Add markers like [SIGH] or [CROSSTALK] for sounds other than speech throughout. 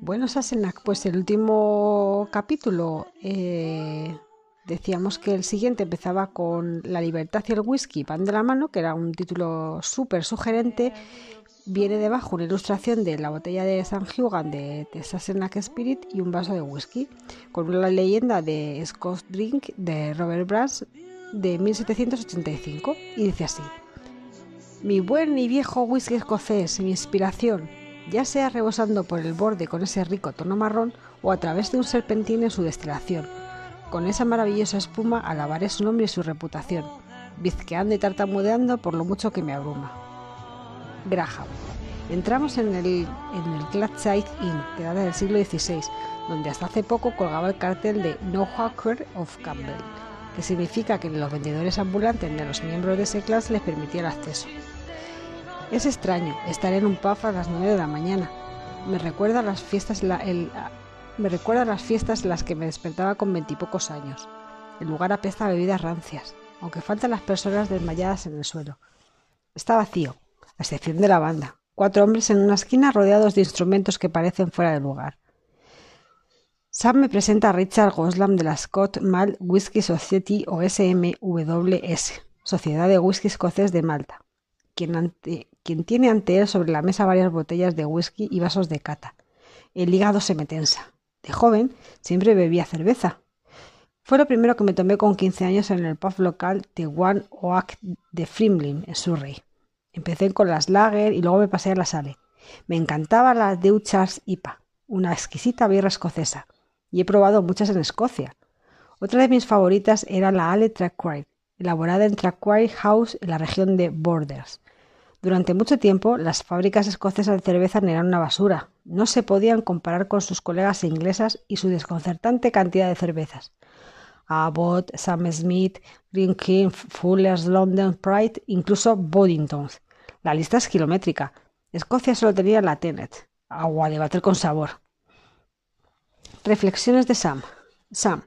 Bueno, Sassenach, pues el último capítulo eh, decíamos que el siguiente empezaba con La libertad y el whisky van de la mano, que era un título súper sugerente. Viene debajo una ilustración de la botella de San Hugan de, de Spirit y un vaso de whisky, con una leyenda de Scott Drink de Robert Brass de 1785. Y dice así: Mi buen y viejo whisky escocés, mi inspiración ya sea rebosando por el borde con ese rico tono marrón o a través de un serpentín en su destilación. Con esa maravillosa espuma alabaré su nombre y su reputación, bizqueando y tartamudeando por lo mucho que me abruma. Graham. Entramos en el, en Gladside Inn, que data del siglo XVI, donde hasta hace poco colgaba el cartel de No Hawker of Campbell, que significa que los vendedores ambulantes ni a los miembros de ese clase les permitía el acceso. Es extraño estar en un pub a las 9 de la mañana. Me recuerda las fiestas, me recuerda las fiestas en las que me despertaba con veintipocos años. El lugar apesta a bebidas rancias, aunque faltan las personas desmayadas en el suelo. Está vacío, a excepción de la banda. Cuatro hombres en una esquina rodeados de instrumentos que parecen fuera de lugar. Sam me presenta a Richard Goslam de la Scott Malt Whisky Society o SMWS, Sociedad de Whisky Escocés de Malta, quien, ante, quien tiene ante él sobre la mesa varias botellas de whisky y vasos de cata. El hígado se me tensa. De joven siempre bebía cerveza. Fue lo primero que me tomé con 15 años en el pub local de One Oak de Frimlin, en Surrey. Empecé con las Lager y luego me pasé a la Sale. Me encantaba la Deuchars IPA, una exquisita birra escocesa, y he probado muchas en Escocia. Otra de mis favoritas era la Ale Traquair, elaborada en Traquair House en la región de Borders. Durante mucho tiempo, las fábricas escocesas de cerveza eran una basura. No se podían comparar con sus colegas inglesas y su desconcertante cantidad de cervezas. Abbott, Sam Smith, Green King, Fuller's, London Pride, incluso Boddington's. La lista es kilométrica. Escocia solo tenía la Tenet, agua de bater con sabor. Reflexiones de Sam. Sam,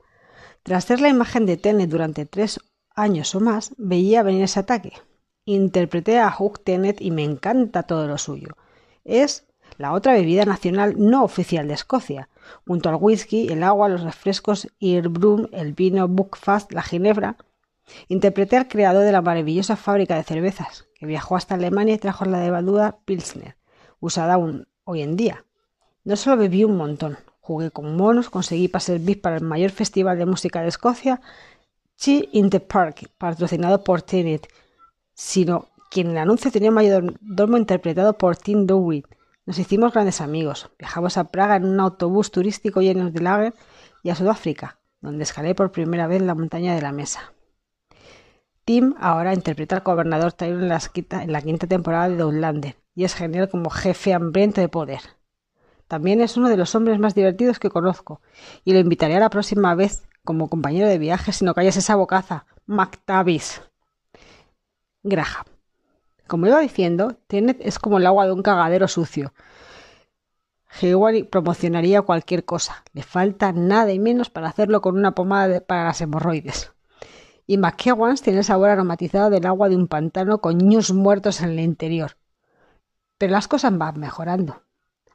tras ser la imagen de Tenet durante tres años o más, veía venir ese ataque. Interpreté a Hook Tenet y me encanta todo lo suyo. Es la otra bebida nacional no oficial de Escocia, junto al whisky, el agua, los refrescos, Brum, el vino, Buckfast, la ginebra. Interpreté al creador de la maravillosa fábrica de cervezas, que viajó hasta Alemania y trajo la levadura Pilsner, usada aún hoy en día. No solo bebí un montón, jugué con monos, conseguí pases VIP para el mayor festival de música de Escocia, Chi in the Park, patrocinado por Tenet, sino quien en el anuncio tenía un mayordomo interpretado por Tim Dewitt. Nos hicimos grandes amigos. Viajamos a Praga en un autobús turístico lleno de lager y a Sudáfrica, donde escalé por primera vez la montaña de la mesa. Tim ahora interpreta al gobernador Tyrone en, en la quinta temporada de Outlander y es genial como jefe hambriento de poder. También es uno de los hombres más divertidos que conozco y lo invitaré a la próxima vez como compañero de viaje si no calles esa bocaza, McTavish. Graham. Como iba diciendo, Tenet es como el agua de un cagadero sucio. Hayward promocionaría cualquier cosa. Le falta nada y menos para hacerlo con una pomada para las hemorroides. Y McKewans tiene el sabor aromatizado del agua de un pantano con ñus muertos en el interior. Pero las cosas van mejorando.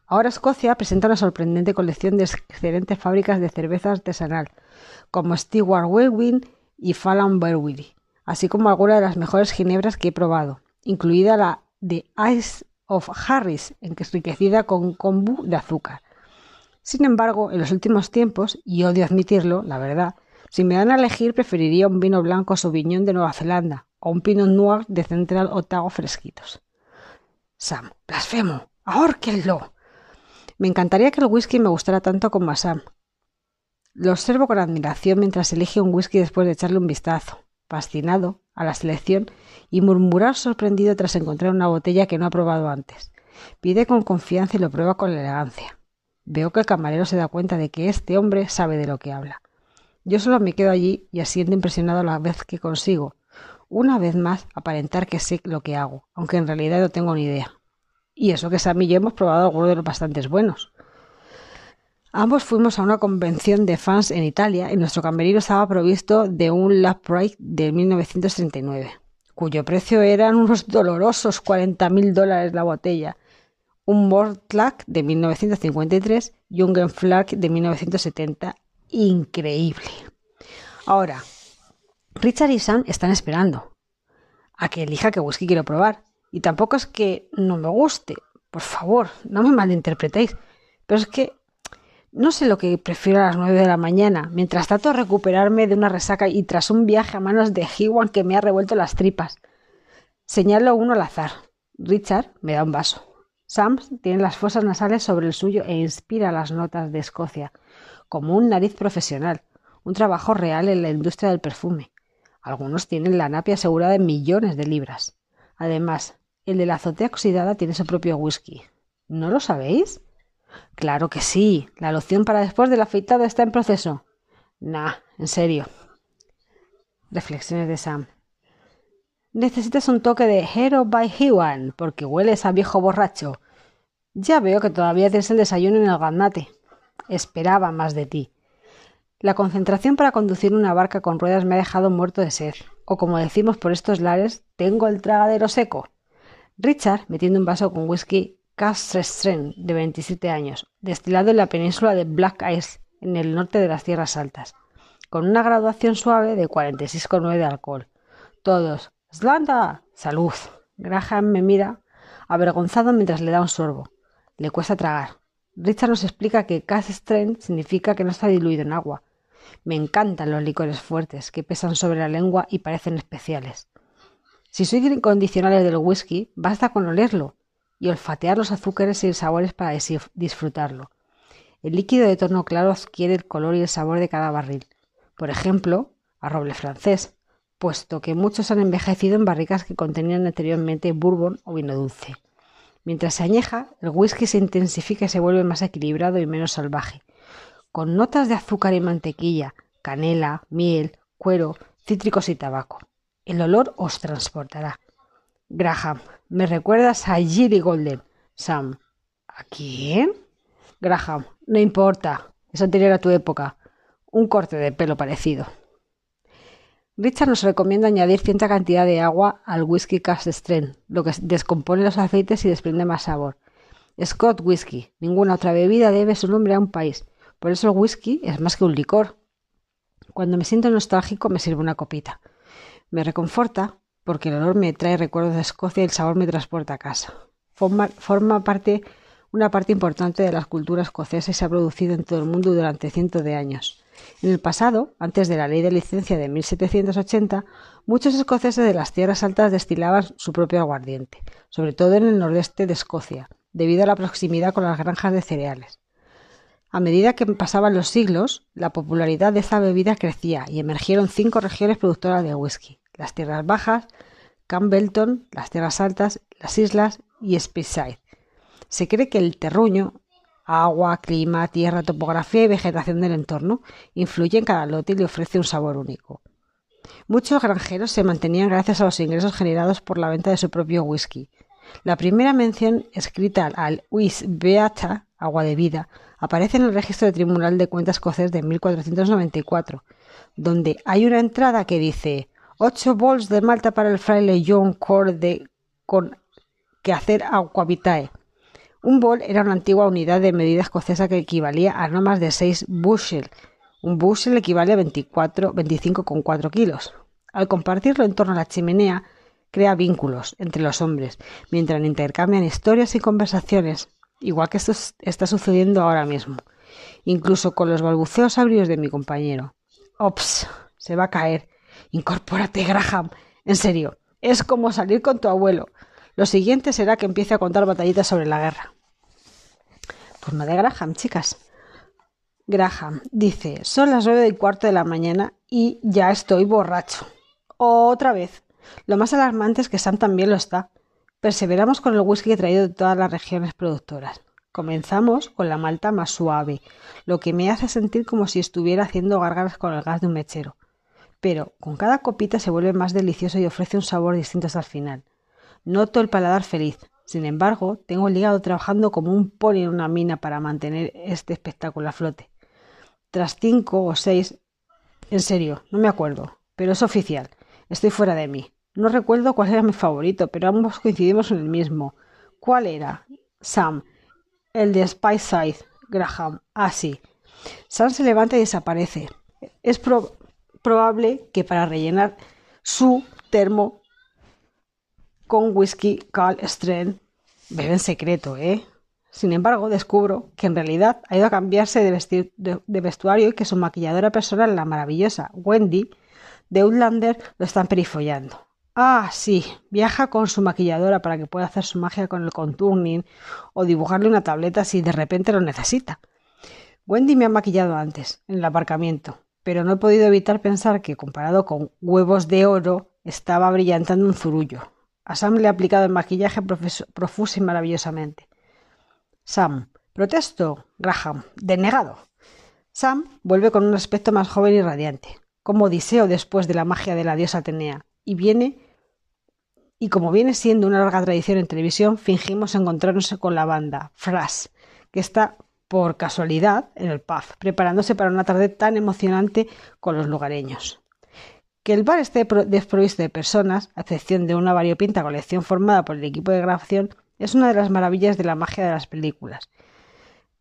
Ahora Escocia presenta una sorprendente colección de excelentes fábricas de cerveza artesanal, como Stewart Wellwyn y Fallon Brewery así como algunas de las mejores ginebras que he probado, incluida la de Ice of Harris, enriquecida con kombu de azúcar. Sin embargo, en los últimos tiempos, y odio admitirlo, la verdad, si me dan a elegir preferiría un vino blanco Sauvignon de Nueva Zelanda o un Pinot Noir de Central Otago fresquitos. Sam, blasfemo, ahórquenlo. Me encantaría que el whisky me gustara tanto como a Sam. Lo observo con admiración mientras elige un whisky después de echarle un vistazo fascinado, a la selección y murmurar sorprendido tras encontrar una botella que no ha probado antes. Pide con confianza y lo prueba con elegancia. Veo que el camarero se da cuenta de que este hombre sabe de lo que habla. Yo solo me quedo allí y asiento impresionado la vez que consigo, una vez más, aparentar que sé lo que hago, aunque en realidad no tengo ni idea. Y eso que Sam y yo hemos probado algunos de los bastantes buenos. Ambos fuimos a una convención de fans en Italia y nuestro camerino estaba provisto de un Lap Pride de 1939, cuyo precio eran unos dolorosos 40.000 dólares la botella. un Mortlack de 1953 y un Genflark de 1970. Increíble. Ahora, Richard y Sam están esperando a que elija qué whisky quiero probar. Y tampoco es que no me guste. Por favor, no me malinterpretéis. Pero es que no sé lo que prefiero a las 9 de la mañana, mientras trato de recuperarme de una resaca y tras un viaje a manos de Hewan que me ha revuelto las tripas. Señalo uno al azar. Richard me da un vaso. Sam tiene las fosas nasales sobre el suyo e inspira las notas de Escocia, como un nariz profesional, un trabajo real en la industria del perfume. Algunos tienen la napia asegurada en millones de libras. Además, el de la azotea oxidada tiene su propio whisky. ¿No lo sabéis? Claro que sí. La loción para después del afeitado está en proceso. Nah, en serio. Reflexiones de Sam. Necesitas un toque de Hero by Hewan, porque hueles a viejo borracho. Ya veo que todavía tienes el desayuno en el ganate. Esperaba más de ti. La concentración para conducir una barca con ruedas me ha dejado muerto de sed, o como decimos por estos lares, tengo el tragadero seco. Richard, metiendo un vaso con whisky Strength, de 27 años, destilado en la península de Black Ice, en el norte de las Tierras Altas, con una graduación suave de 46,9 de alcohol. Todos, ¡Slanda! ¡Salud! Graham me mira, avergonzado mientras le da un sorbo. Le cuesta tragar. Richard nos explica que Strength significa que no está diluido en agua. Me encantan los licores fuertes, que pesan sobre la lengua y parecen especiales. Si soy incondicional del whisky, basta con olerlo y olfatear los azúcares y sabores para disfrutarlo. El líquido de tono claro adquiere el color y el sabor de cada barril. Por ejemplo, a roble francés, puesto que muchos han envejecido en barricas que contenían anteriormente bourbon o vino dulce. Mientras se añeja, el whisky se intensifica y se vuelve más equilibrado y menos salvaje, con notas de azúcar y mantequilla, canela, miel, cuero, cítricos y tabaco. El olor os transportará. Graham, me recuerdas a Gilly Golden. Sam, ¿a quién? Graham, no importa, es anterior a tu época. Un corte de pelo parecido. Richard nos recomienda añadir cierta cantidad de agua al whisky cast strength, lo que descompone los aceites y desprende más sabor. Scott Whisky. Ninguna otra bebida debe su nombre a un país. Por eso el whisky es más que un licor. Cuando me siento nostálgico me sirvo una copita. Me reconforta porque el olor me trae recuerdos de Escocia y el sabor me transporta a casa. Forma, parte, una parte importante de la cultura escocesa y se ha producido en todo el mundo durante cientos de años. En el pasado, antes de la ley de licencia de 1780, muchos escoceses de las tierras altas destilaban su propio aguardiente, sobre todo en el nordeste de Escocia, debido a la proximidad con las granjas de cereales. A medida que pasaban los siglos, la popularidad de esta bebida crecía y emergieron cinco regiones productoras de whisky, las tierras bajas, Campbellton, las tierras altas, las islas y Speyside. Se cree que el terruño, agua, clima, tierra, topografía y vegetación del entorno influyen en cada lote y le ofrece un sabor único. Muchos granjeros se mantenían gracias a los ingresos generados por la venta de su propio whisky. La primera mención escrita al Wis Beata, agua de vida, aparece en el registro de Tribunal de Cuentas escocés de 1494, donde hay una entrada que dice Ocho bols de malta para el fraile John Core de con que hacer vitae. Un bol era una antigua unidad de medida escocesa que equivalía a no más de 6 bushel. Un bushel equivale a 24, 25,4 kilos. Al compartirlo en torno a la chimenea, crea vínculos entre los hombres, mientras intercambian historias y conversaciones, igual que esto está sucediendo ahora mismo, incluso con los balbuceos abrios de mi compañero. Ops, se va a caer. Incorpórate, Graham. En serio, es como salir con tu abuelo. Lo siguiente será que empiece a contar batallitas sobre la guerra. Pues no de Graham, chicas. Graham dice, son las nueve y cuarto de la mañana y ya estoy borracho. Otra vez. Lo más alarmante es que Sam también lo está. Perseveramos con el whisky traído de todas las regiones productoras. Comenzamos con la malta más suave, lo que me hace sentir como si estuviera haciendo gárgaras con el gas de un mechero pero con cada copita se vuelve más delicioso y ofrece un sabor distinto hasta el final. Noto el paladar feliz. Sin embargo, tengo el hígado trabajando como un pony en una mina para mantener este espectáculo a flote. Tras cinco o seis... En serio, no me acuerdo, pero es oficial. Estoy fuera de mí. No recuerdo cuál era mi favorito, pero ambos coincidimos en el mismo. ¿Cuál era? Sam. El de Spice Side. Graham. Ah, sí. Sam se levanta y desaparece. Es probable que para rellenar su termo con whisky Carl Strand bebe en secreto, ¿eh? Sin embargo, descubro que en realidad ha ido a cambiarse de, vestuario y que su maquilladora personal, la maravillosa Wendy, de Outlander, lo están perifollando. Ah, sí, viaja con su maquilladora para que pueda hacer su magia con el contouring o dibujarle una tableta si de repente lo necesita. Wendy me ha maquillado antes, en el aparcamiento, pero no he podido evitar pensar que, comparado con huevos de oro, estaba brillantando un zurullo. A Sam le ha aplicado el maquillaje profuso y maravillosamente. Sam. Protesto. Graham. Denegado. Sam vuelve con un aspecto más joven y radiante, como Odiseo después de la magia de la diosa Atenea, y viene y como viene siendo una larga tradición en televisión, fingimos encontrarnos con la banda Fras, que está por casualidad en el pub, preparándose para una tarde tan emocionante con los lugareños. Que el bar esté desprovisto de personas, a excepción de una variopinta colección formada por el equipo de grabación, es una de las maravillas de la magia de las películas.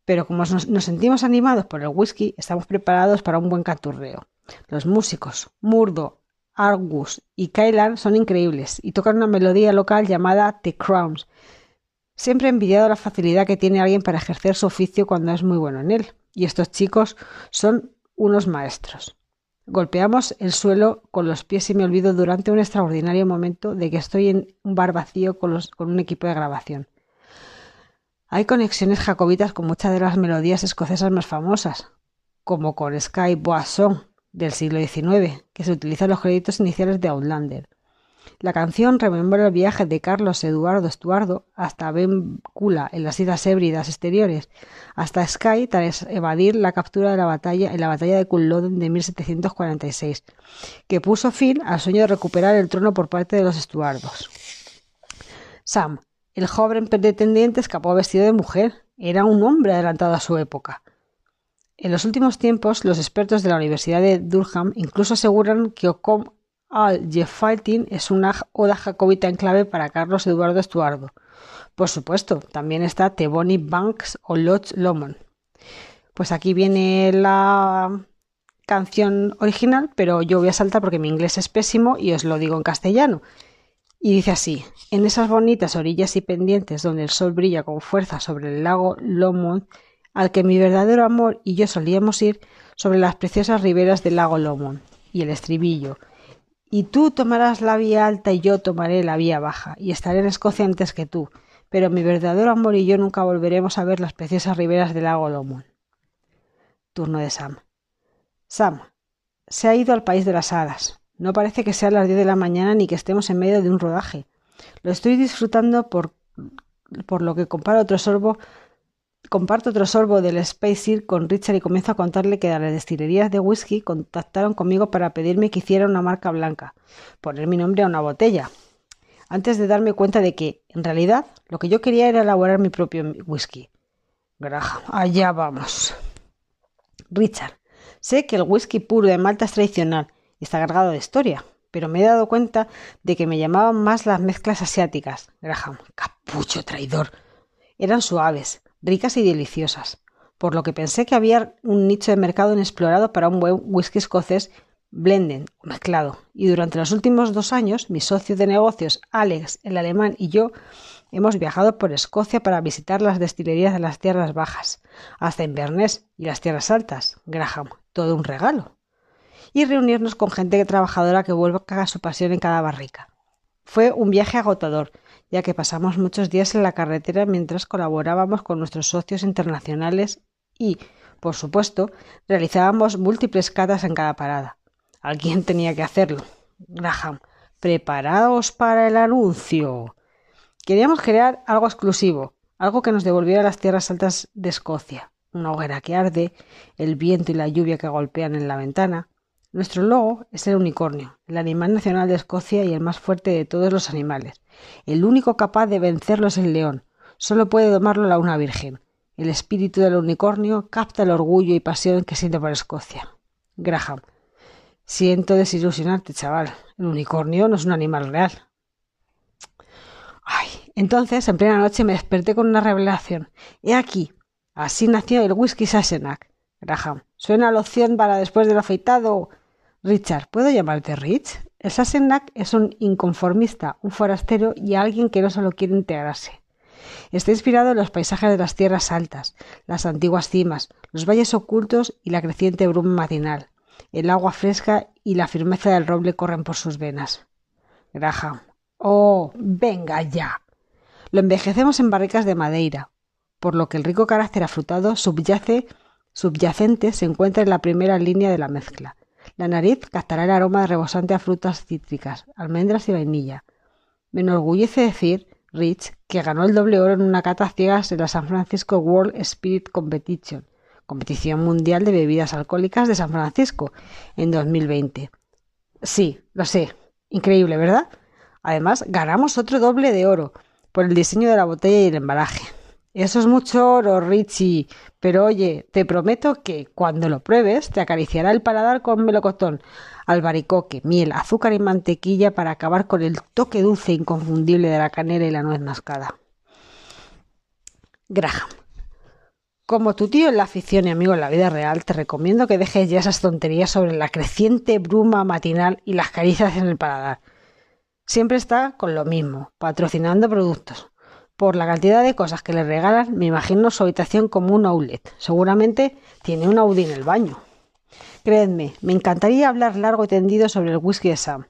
Pero como nos, sentimos animados por el whisky, estamos preparados para un buen canturreo. Los músicos, Murdo, Argus y Kylan son increíbles y tocan una melodía local llamada The Crowns. Siempre he envidiado la facilidad que tiene alguien para ejercer su oficio cuando es muy bueno en él. Y estos chicos son unos maestros. Golpeamos el suelo con los pies y me olvido durante un extraordinario momento de que estoy en un bar vacío con, un equipo de grabación. Hay conexiones jacobitas con muchas de las melodías escocesas más famosas, como con Sky Boisson del siglo XIX, que se utiliza en los créditos iniciales de Outlander. La canción rememora el viaje de Carlos Eduardo Estuardo hasta Bencula en las Islas Hébridas exteriores, hasta Skye tras evadir la captura de la batalla en la batalla de Culloden de 1746, que puso fin al sueño de recuperar el trono por parte de los Estuardos. Sam, el joven pretendiente, escapó vestido de mujer. Era un hombre adelantado a su época. En los últimos tiempos, los expertos de la Universidad de Durham incluso aseguran que al Fighting es una oda jacobita en clave para Carlos Eduardo Estuardo. Por supuesto, también está Tebony Banks o Lodge Lomond. Pues aquí viene la canción original, pero yo voy a saltar porque mi inglés es pésimo y os lo digo en castellano. Y dice así, en esas bonitas orillas y pendientes donde el sol brilla con fuerza sobre el lago Lomond, al que mi verdadero amor y yo solíamos ir sobre las preciosas riberas del lago Lomond. Y el estribillo, y tú tomarás la vía alta y yo tomaré la vía baja, y estaré en Escocia antes que tú, pero mi verdadero amor y yo nunca volveremos a ver las preciosas riberas del lago Lomond. Turno de Sam. Sam. Se ha ido al país de las hadas. No parece que sea las diez de la mañana ni que estemos en medio de un rodaje. Lo estoy disfrutando por, por lo que comparo otro sorbo Comparto otro sorbo del Space con Richard y comienzo a contarle que las destilerías de whisky contactaron conmigo para pedirme que hiciera una marca blanca, poner mi nombre a una botella, antes de darme cuenta de que, en realidad, lo que yo quería era elaborar mi propio whisky. Graham, allá vamos. Richard, sé que el whisky puro de Malta es tradicional y está cargado de historia, pero me he dado cuenta de que me llamaban más las mezclas asiáticas. Graham, capucho traidor. Eran suaves, ricas y deliciosas, por lo que pensé que había un nicho de mercado inexplorado para un buen whisky escocés blended mezclado. Y durante los últimos dos años, mi socio de negocios, Alex, el alemán, y yo hemos viajado por Escocia para visitar las destilerías de las tierras bajas, hasta Inverness y las tierras altas, Graham, todo un regalo. Y reunirnos con gente trabajadora que vuelva a su pasión en cada barrica. Fue un viaje agotador, ya que pasamos muchos días en la carretera mientras colaborábamos con nuestros socios internacionales y, por supuesto, realizábamos múltiples catas en cada parada. Alguien tenía que hacerlo. Graham, preparaos para el anuncio. Queríamos crear algo exclusivo, algo que nos devolviera a las tierras altas de Escocia. Una hoguera que arde, el viento y la lluvia que golpean en la ventana, nuestro logo es el unicornio, el animal nacional de Escocia y el más fuerte de todos los animales. El único capaz de vencerlo es el león. Solo puede domarlo la una virgen. El espíritu del unicornio capta el orgullo y pasión que siente por Escocia. Graham. Siento desilusionarte, chaval. El unicornio no es un animal real. Ay, Entonces, en plena noche, me desperté con una revelación. He aquí. Así nació el whisky Sassenach. Graham. ¿Suena la opción para después del afeitado? Richard. ¿Puedo llamarte Rich? El Sassenach es un inconformista, un forastero y alguien que no solo quiere integrarse. Está inspirado en los paisajes de las tierras altas, las antiguas cimas, los valles ocultos y la creciente bruma matinal. El agua fresca y la firmeza del roble corren por sus venas. Graham. Oh, venga ya. Lo envejecemos en barricas de madeira, por lo que el rico carácter afrutado subyace, subyacente se encuentra en la primera línea de la mezcla. La nariz captará el aroma rebosante a frutas cítricas, almendras y vainilla. Me enorgullece decir, Rich, que ganó el doble oro en una cata ciegas en la San Francisco World Spirit Competition, competición mundial de bebidas alcohólicas de San Francisco, en 2020. Sí, lo sé. Increíble, ¿verdad? Además, ganamos otro doble de oro por el diseño de la botella y el embalaje. Eso es mucho oro, Richie. Pero oye, te prometo que cuando lo pruebes te acariciará el paladar con melocotón, albaricoque, miel, azúcar y mantequilla para acabar con el toque dulce e inconfundible de la canela y la nuez mascada. Graham. Como tu tío en la afición y amigo en la vida real, te recomiendo que dejes ya esas tonterías sobre la creciente bruma matinal y las caricias en el paladar. Siempre está con lo mismo, patrocinando productos. Por la cantidad de cosas que le regalan, me imagino su habitación como un outlet. Seguramente tiene un Audi en el baño. Creedme, me encantaría hablar largo y tendido sobre el whisky de Sam.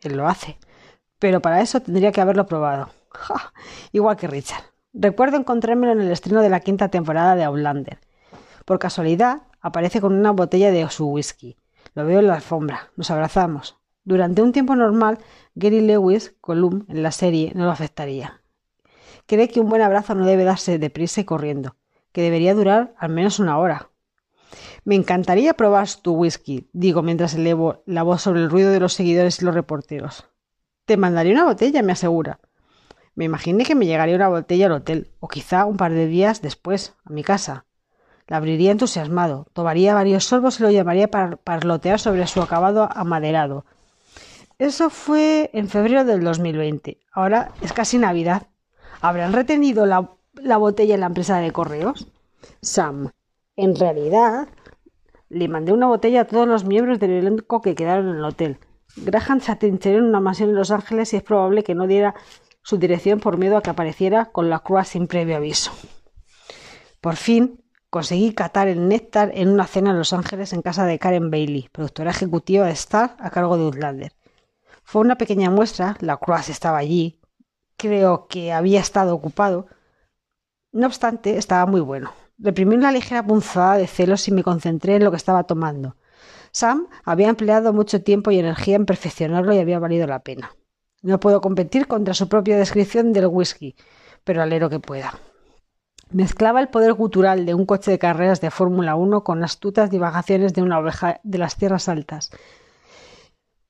Él lo hace. Pero para eso tendría que haberlo probado. [LAUGHS] Igual que Richard. Recuerdo encontrármelo en el estreno de la quinta temporada de Outlander. Por casualidad, aparece con una botella de su whisky. Lo veo en la alfombra. Nos abrazamos. Durante un tiempo normal, Gary Lewis, Column, en la serie, no lo afectaría cree que un buen abrazo no debe darse deprisa y corriendo, que debería durar al menos una hora. Me encantaría probar tu whisky, digo mientras elevo la voz sobre el ruido de los seguidores y los reporteros. Te mandaría una botella, me asegura. Me imaginé que me llegaría una botella al hotel, o quizá un par de días después, a mi casa. La abriría entusiasmado, tomaría varios sorbos y lo llamaría para parlotear sobre su acabado amaderado. Eso fue en febrero del 2020. Ahora es casi Navidad. ¿Habrán retenido la, botella en la empresa de correos? Sam, en realidad, le mandé una botella a todos los miembros del elenco que quedaron en el hotel. Graham se atrincheró en una mansión en Los Ángeles y es probable que no diera su dirección por miedo a que apareciera con la cruz sin previo aviso. Por fin conseguí catar el néctar en una cena en Los Ángeles en casa de Karen Bailey, productora ejecutiva de Star a cargo de Outlander. Fue una pequeña muestra, la cruz estaba allí, creo que había estado ocupado. No obstante, estaba muy bueno. Reprimí una ligera punzada de celos y me concentré en lo que estaba tomando. Sam había empleado mucho tiempo y energía en perfeccionarlo y había valido la pena. No puedo competir contra su propia descripción del whisky, pero alero que pueda. Mezclaba el poder gutural de un coche de carreras de Fórmula 1 con astutas divagaciones de una oveja de las tierras altas.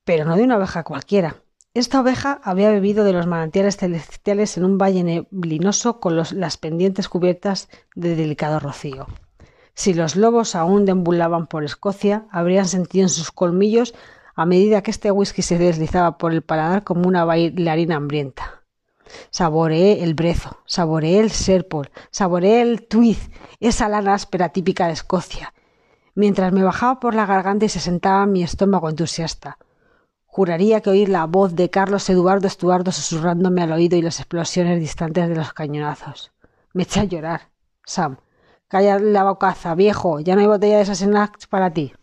Pero no de una oveja cualquiera, esta oveja había bebido de los manantiales celestiales en un valle neblinoso con las pendientes cubiertas de delicado rocío. Si los lobos aún deambulaban por Escocia, habrían sentido en sus colmillos a medida que este whisky se deslizaba por el paladar como una bailarina hambrienta. Saboreé el brezo, saboreé el serpol, saboreé el tuiz, esa lana áspera típica de Escocia, mientras me bajaba por la garganta y se sentaba mi estómago entusiasta. Juraría que oír la voz de Carlos Eduardo Estuardo susurrándome al oído y las explosiones distantes de los cañonazos. Me eché a llorar. Sam, calla la bocaza, viejo, ya no hay botella de esas para ti.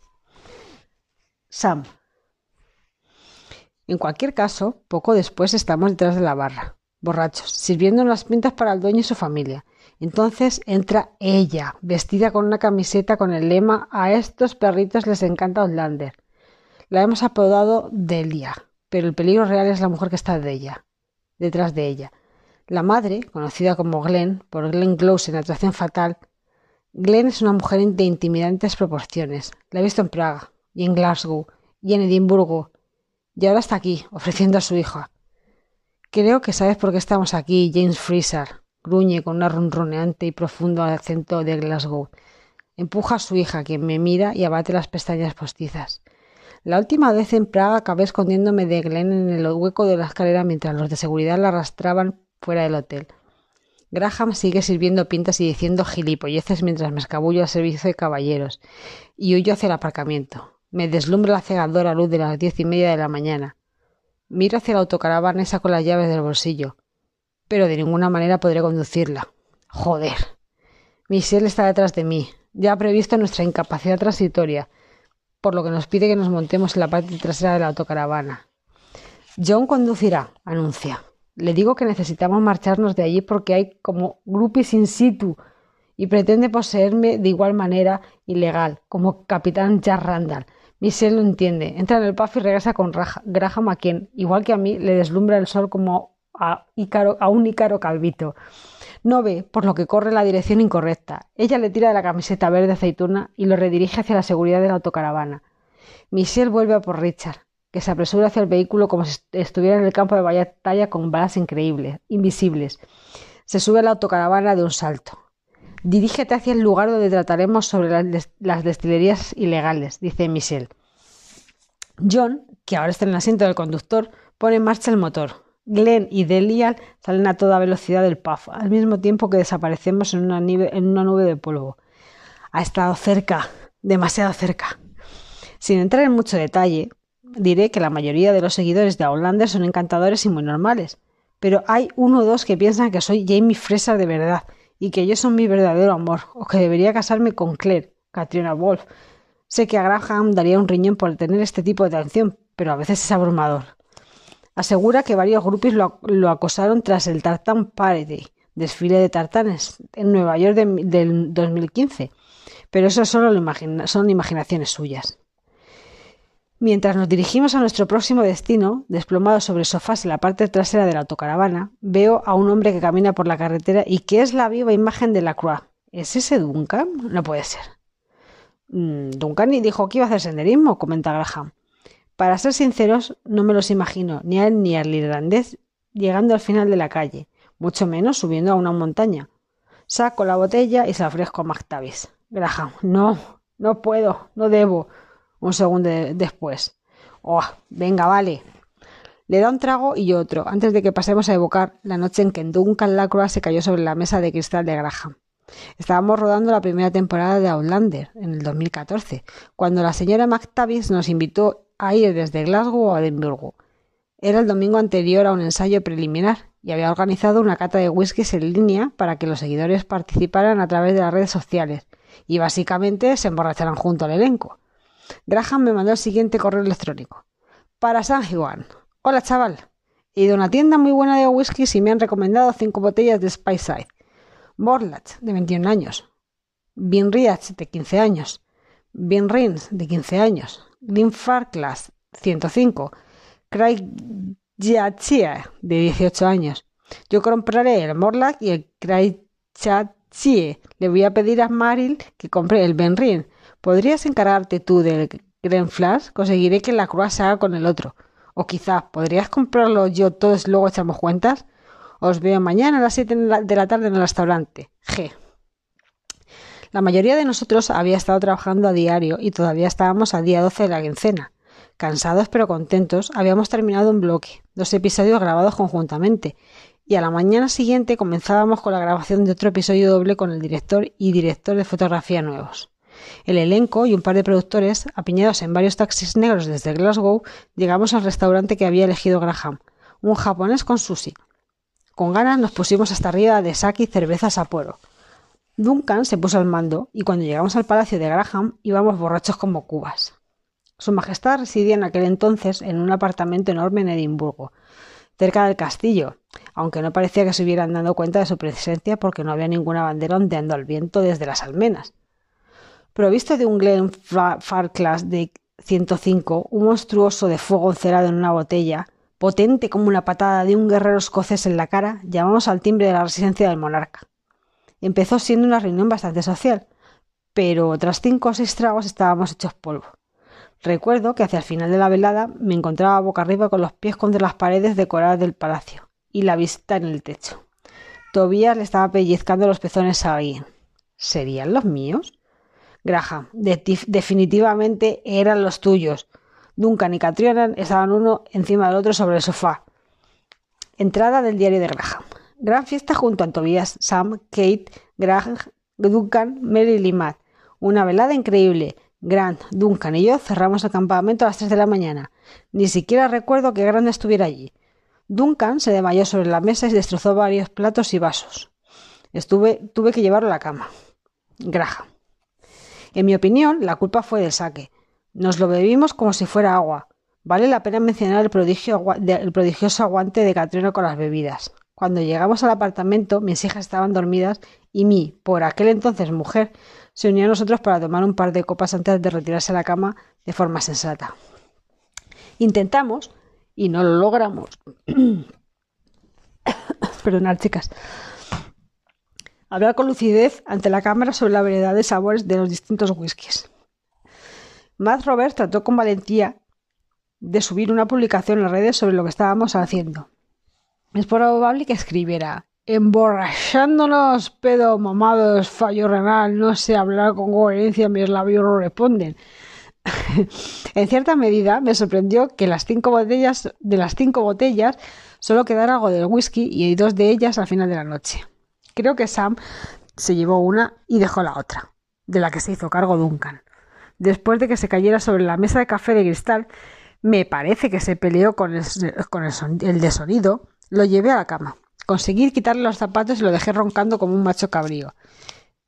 Sam. En cualquier caso, poco después estamos detrás de la barra, borrachos, sirviendo las pintas para el dueño y su familia. Entonces entra ella, vestida con una camiseta con el lema A estos perritos les encanta Outlander. La hemos apodado Delia, pero el peligro real es la mujer que está de ella, detrás de ella. La madre, conocida como Glenn, por Glenn Close en Atracción Fatal, Glenn es una mujer de intimidantes proporciones. La he visto en Praga, y en Glasgow, y en Edimburgo, y ahora está aquí, ofreciendo a su hija. Creo que sabes por qué estamos aquí, James Freezer, gruñe con un ronroneante y profundo acento de Glasgow. Empuja a su hija, quien me mira y abate las pestañas postizas. La última vez en Praga acabé escondiéndome de Glenn en el hueco de la escalera mientras los de seguridad la arrastraban fuera del hotel. Graham sigue sirviendo pintas y diciendo gilipolleces mientras me escabullo al servicio de caballeros y huyo hacia el aparcamiento. Me deslumbra la cegadora luz de las diez y media de la mañana. Miro hacia la autocaravana y saco las llaves del bolsillo, pero de ninguna manera podré conducirla. Joder. Michelle está detrás de mí. Ya ha previsto nuestra incapacidad transitoria, por lo que nos pide que nos montemos en la parte trasera de la autocaravana. John conducirá, anuncia. Le digo que necesitamos marcharnos de allí porque hay como groupies in situ y pretende poseerme de igual manera ilegal, como capitán Jack Randall. Michelle lo entiende. Entra en el puff y regresa con Graham a quien, igual que a mí, le deslumbra el sol como a, a un ícaro calvito. No ve, por lo que corre la dirección incorrecta. Ella le tira de la camiseta verde aceituna y lo redirige hacia la seguridad de la autocaravana. Michelle vuelve a por Richard que se apresura hacia el vehículo como si estuviera en el campo de batalla con balas increíbles, invisibles. Se sube a la autocaravana de un salto. Dirígete hacia el lugar donde trataremos sobre las, destilerías ilegales, dice Michelle. John, que ahora está en el asiento del conductor, pone en marcha el motor. Glenn y Delial salen a toda velocidad del puff, al mismo tiempo que desaparecemos en una, en una nube de polvo. Ha estado cerca, demasiado cerca. Sin entrar en mucho detalle, diré que la mayoría de los seguidores de Outlander son encantadores y muy normales, pero hay uno o dos que piensan que soy Jamie Fraser de verdad y que ellos son mi verdadero amor, o que debería casarme con Claire, Katrina Wolf. Sé que a Graham daría un riñón por tener este tipo de atención, pero a veces es abrumador. Asegura que varios grupos lo, acosaron tras el Tartan Party, desfile de tartanes, en Nueva York del 2015, pero eso solo son imaginaciones suyas. Mientras nos dirigimos a nuestro próximo destino, desplomado sobre sofás en la parte trasera de la autocaravana, veo a un hombre que camina por la carretera y que es la viva imagen de la Croix. ¿Es ese Duncan? No puede ser. Mm, Duncan dijo que iba a hacer senderismo, comenta Graham. Para ser sinceros, no me los imagino, ni a él ni al irlandés, llegando al final de la calle, mucho menos subiendo a una montaña. Saco la botella y se ofrezco a McTavish. Graham, no, no puedo, no debo un segundo después. Oh, venga, vale. Le da un trago y otro, antes de que pasemos a evocar la noche en que Duncan Lacroix se cayó sobre la mesa de cristal de Graham. Estábamos rodando la primera temporada de Outlander, en el 2014, cuando la señora McTavish nos invitó a ir desde Glasgow a Edimburgo. Era el domingo anterior a un ensayo preliminar y había organizado una cata de whiskies en línea para que los seguidores participaran a través de las redes sociales y básicamente se emborracharan junto al elenco. Graham me mandó el siguiente correo electrónico. Para San Juan. Hola, chaval. He ido a una tienda muy buena de whisky y me han recomendado cinco botellas de Speyside. Borlach, de 21 años. Binriach, de 15 años. Binrins, de 15 años. Glenfarclas, 105. Craig Yachia, de 18 años. Yo compraré el Morlack y el Craig Le voy a pedir a Maril que compre el Benrin ¿Podrías encargarte tú del Grand Flash? Conseguiré que la Croix se haga con el otro. O quizás, ¿podrías comprarlo yo todos luego echamos cuentas? Os veo mañana a las 7 de la tarde en el restaurante. G. La mayoría de nosotros había estado trabajando a diario y todavía estábamos a día 12 de la quincena. Cansados pero contentos, habíamos terminado un bloque, dos episodios grabados conjuntamente, y a la mañana siguiente comenzábamos con la grabación de otro episodio doble con el director y director de fotografía nuevos. El elenco y un par de productores, apiñados en varios taxis negros desde Glasgow, llegamos al restaurante que había elegido Graham, un japonés con sushi. Con ganas nos pusimos hasta arriba de sake y cervezas a poro. Duncan se puso al mando y cuando llegamos al palacio de Graham íbamos borrachos como cubas. Su Majestad residía en aquel entonces en un apartamento enorme en Edimburgo, cerca del castillo, aunque no parecía que se hubieran dado cuenta de su presencia porque no había ninguna bandera ondeando al viento desde las almenas. Provisto de un Glen Farclas de 105, un monstruoso de fuego encerado en una botella, potente como una patada de un guerrero escocés en la cara, llamamos al timbre de la residencia del monarca. Empezó siendo una reunión bastante social, pero tras cinco o seis tragos estábamos hechos polvo. Recuerdo que hacia el final de la velada me encontraba boca arriba con los pies contra las paredes decoradas del palacio y la vista en el techo. Tobías le estaba pellizcando los pezones a alguien. ¿Serían los míos? Graham, definitivamente eran los tuyos. Duncan y Catriona estaban uno encima del otro sobre el sofá. Entrada del diario de Graham. Gran fiesta junto a Tobias, Sam, Kate, Graham, Duncan, Meryl y Matt. Una velada increíble. Grant, Duncan y yo cerramos el campamento a las 3 de la mañana. Ni siquiera recuerdo que Grant estuviera allí. Duncan se desmayó sobre la mesa y destrozó varios platos y vasos. Estuve, tuve que llevarlo a la cama. Graham. En mi opinión, la culpa fue del saque. Nos lo bebimos como si fuera agua. Vale la pena mencionar el, prodigioso aguante de Catriona con las bebidas. Cuando llegamos al apartamento, mis hijas estaban dormidas y mi, por aquel entonces mujer, se unió a nosotros para tomar un par de copas antes de retirarse a la cama de forma sensata. Intentamos y no lo logramos. [COUGHS] Perdonad, chicas. Hablar con lucidez ante la cámara sobre la variedad de sabores de los distintos whiskies. Matt Roberts trató con valentía de subir una publicación en las redes sobre lo que estábamos haciendo. Es probable que escribiera emborrachándonos, pedo, mamados, fallo renal, no sé hablar con coherencia, mis labios no responden. [LAUGHS] en cierta medida me sorprendió que las cinco botellas, de las cinco botellas solo quedara algo del whisky y dos de ellas al final de la noche. Creo que Sam se llevó una y dejó la otra, de la que se hizo cargo Duncan. Después de que se cayera sobre la mesa de café de cristal, me parece que se peleó con el, con el, de sonido, lo llevé a la cama. Conseguí quitarle los zapatos y lo dejé roncando como un macho cabrío.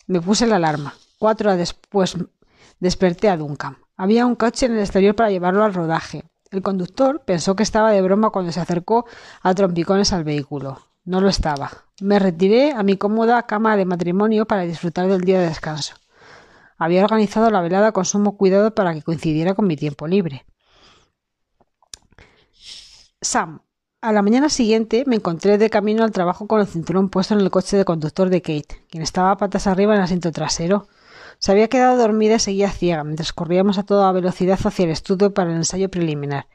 Me puse la alarma. Cuatro horas después desperté a Duncan. Había un coche en el exterior para llevarlo al rodaje. El conductor pensó que estaba de broma cuando se acercó a trompicones al vehículo. No lo estaba. Me retiré a mi cómoda cama de matrimonio para disfrutar del día de descanso. Había organizado la velada con sumo cuidado para que coincidiera con mi tiempo libre. Sam. A la mañana siguiente me encontré de camino al trabajo con el cinturón puesto en el coche de conductor de Kate, quien estaba patas arriba en el asiento trasero. Se había quedado dormida y seguía ciega mientras corríamos a toda velocidad hacia el estudio para el ensayo preliminar.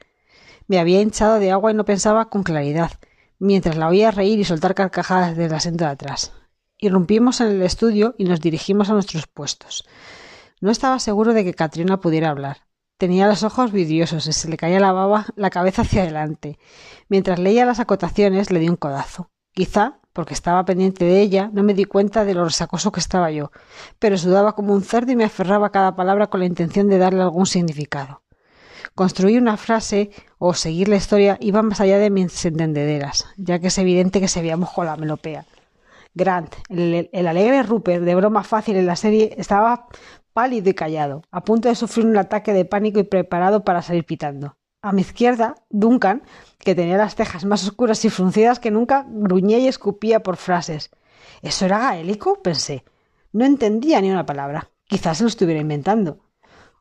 Me había hinchado de agua y no pensaba con claridad, mientras la oía reír y soltar carcajadas del asiento de atrás. Irrumpimos en el estudio y nos dirigimos a nuestros puestos. No estaba seguro de que Katrina pudiera hablar. Tenía los ojos vidriosos y se le caía la baba, la cabeza hacia adelante. Mientras leía las acotaciones, le di un codazo. Quizá, porque estaba pendiente de ella, no me di cuenta de lo resacoso que estaba yo, pero sudaba como un cerdo y me aferraba a cada palabra con la intención de darle algún significado. Construir una frase o seguir la historia iba más allá de mis entendederas, ya que es evidente que se veía con la melopea. Grant, el, el, alegre Rupert de broma fácil en la serie, estaba pálido y callado, a punto de sufrir un ataque de pánico y preparado para salir pitando. A mi izquierda, Duncan, que tenía las cejas más oscuras y fruncidas que nunca, gruñía y escupía por frases. ¿Eso era gaélico? pensé. No entendía ni una palabra. Quizás se lo estuviera inventando.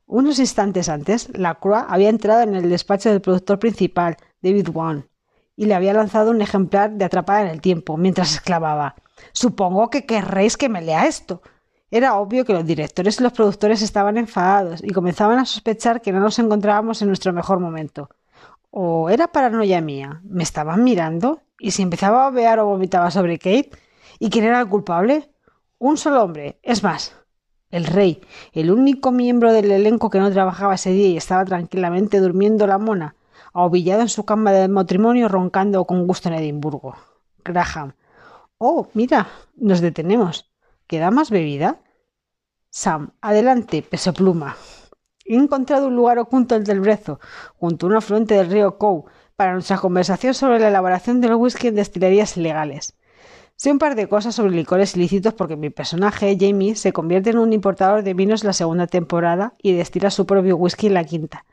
Unos instantes antes, la Croix había entrado en el despacho del productor principal, David Wan, y le había lanzado un ejemplar de Atrapada en el Tiempo, mientras exclamaba Supongo que querréis que me lea esto. Era obvio que los directores y los productores estaban enfadados y comenzaban a sospechar que no nos encontrábamos en nuestro mejor momento. ¿O era paranoia mía? ¿Me estaban mirando? ¿Y si empezaba a bear o vomitaba sobre Kate? ¿Y quién era el culpable? Un solo hombre. Es más, el rey, el único miembro del elenco que no trabajaba ese día y estaba tranquilamente durmiendo la mona, ahobillado en su cama de matrimonio roncando con gusto en Edimburgo. Graham. Oh, mira, nos detenemos. ¿Queda más bebida? Sam, adelante, peso pluma. He encontrado un lugar oculto el brezo, junto a un afluente del río Cow, para nuestra conversación sobre la elaboración del whisky en destilerías ilegales. Sé un par de cosas sobre licores ilícitos porque mi personaje, Jamie, se convierte en un importador de vinos la segunda temporada y destila su propio whisky en la quinta.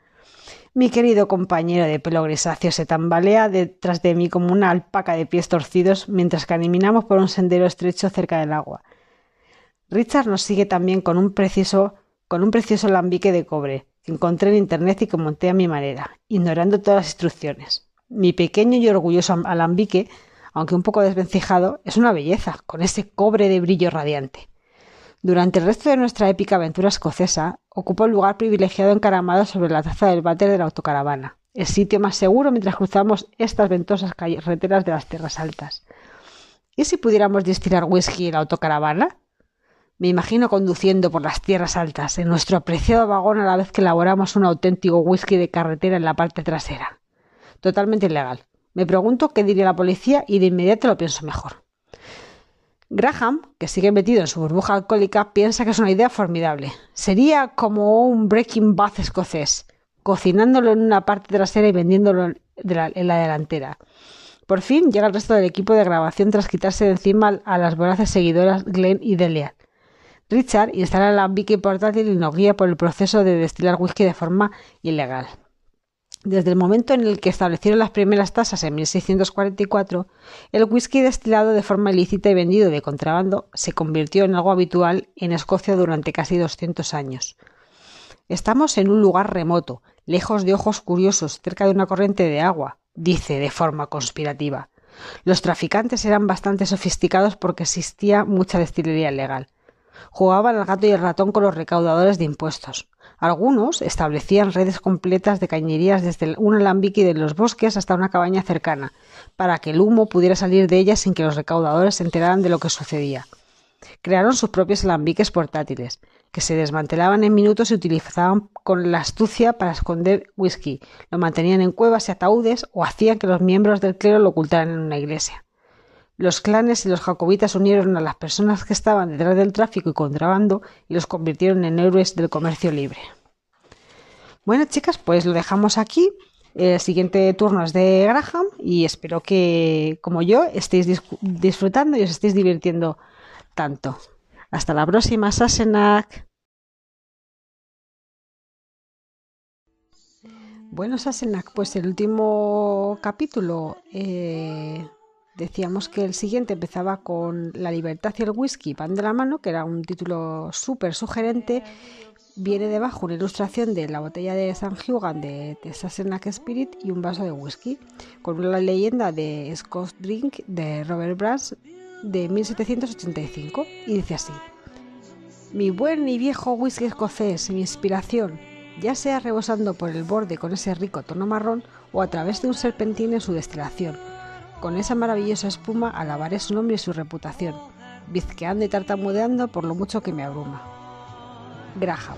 Mi querido compañero de pelo grisáceo se tambalea detrás de mí como una alpaca de pies torcidos mientras caminamos por un sendero estrecho cerca del agua. Richard nos sigue también con un preciso, con un precioso alambique de cobre que encontré en internet y que monté a mi manera, ignorando todas las instrucciones. Mi pequeño y orgulloso alambique, aunque un poco desvencijado, es una belleza, con ese cobre de brillo radiante. Durante el resto de nuestra épica aventura escocesa, ocupó el lugar privilegiado encaramado sobre la taza del váter de la autocaravana, el sitio más seguro mientras cruzamos estas ventosas carreteras de las tierras altas. ¿Y si pudiéramos destilar whisky en la autocaravana? Me imagino conduciendo por las tierras altas en nuestro apreciado vagón a la vez que elaboramos un auténtico whisky de carretera en la parte trasera. Totalmente ilegal. Me pregunto qué diría la policía y de inmediato lo pienso mejor. Graham, que sigue metido en su burbuja alcohólica, piensa que es una idea formidable. Sería como un Breaking Bad escocés, cocinándolo en una parte trasera y vendiéndolo en la, delantera. Por fin llega el resto del equipo de grabación tras quitarse de encima a las voraces seguidoras Glenn y Delia. Richard instala la Vicky portátil y nos guía por el proceso de destilar whisky de forma ilegal. Desde el momento en el que establecieron las primeras tasas en 1644, el whisky destilado de forma ilícita y vendido de contrabando se convirtió en algo habitual en Escocia durante casi 200 años. Estamos en un lugar remoto, lejos de ojos curiosos, cerca de una corriente de agua, dice de forma conspirativa. Los traficantes eran bastante sofisticados porque existía mucha destilería legal. Jugaban al gato y el ratón con los recaudadores de impuestos. Algunos establecían redes completas de cañerías desde un alambique de los bosques hasta una cabaña cercana, para que el humo pudiera salir de ellas sin que los recaudadores se enteraran de lo que sucedía. Crearon sus propios alambiques portátiles, que se desmantelaban en minutos y utilizaban con la astucia para esconder whisky, lo mantenían en cuevas y ataúdes o hacían que los miembros del clero lo ocultaran en una iglesia. Los clanes y los jacobitas unieron a las personas que estaban detrás del tráfico y contrabando y los convirtieron en héroes del comercio libre. Bueno, chicas, pues lo dejamos aquí. El siguiente turno es de Graham y espero que, como yo, estéis disfrutando y os estéis divirtiendo tanto. Hasta la próxima, Sassenach. Bueno, Sassenach, pues el último capítulo eh, Decíamos que el siguiente empezaba con La libertad y el whisky pan de la mano, que era un título súper sugerente. Viene debajo una ilustración de la botella de San Hugan de, de Spirit y un vaso de whisky, con una leyenda de Scotch Drink de Robert Brass de 1785. Y dice así: Mi buen y viejo whisky escocés, mi inspiración, ya sea rebosando por el borde con ese rico tono marrón o a través de un serpentín en su destilación con esa maravillosa espuma alabaré su nombre y su reputación, bizqueando y tartamudeando por lo mucho que me abruma. Graham.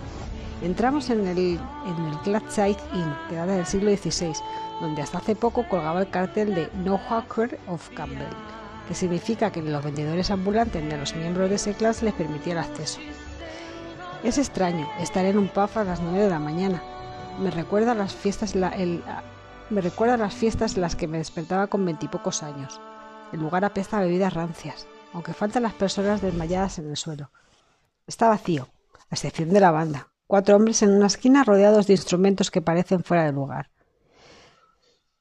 Entramos en el, en Gladside Inn, que data del siglo XVI, donde hasta hace poco colgaba el cartel de No Hawker of Campbell, que significa que los vendedores ambulantes ni los miembros de ese clase les permitía el acceso. Es extraño estar en un pub a las 9 de la mañana. Me recuerda las fiestas, me recuerda a las fiestas en las que me despertaba con veintipocos años. El lugar apesta a bebidas rancias, aunque faltan las personas desmayadas en el suelo. Está vacío, a excepción de la banda. Cuatro hombres en una esquina rodeados de instrumentos que parecen fuera de lugar.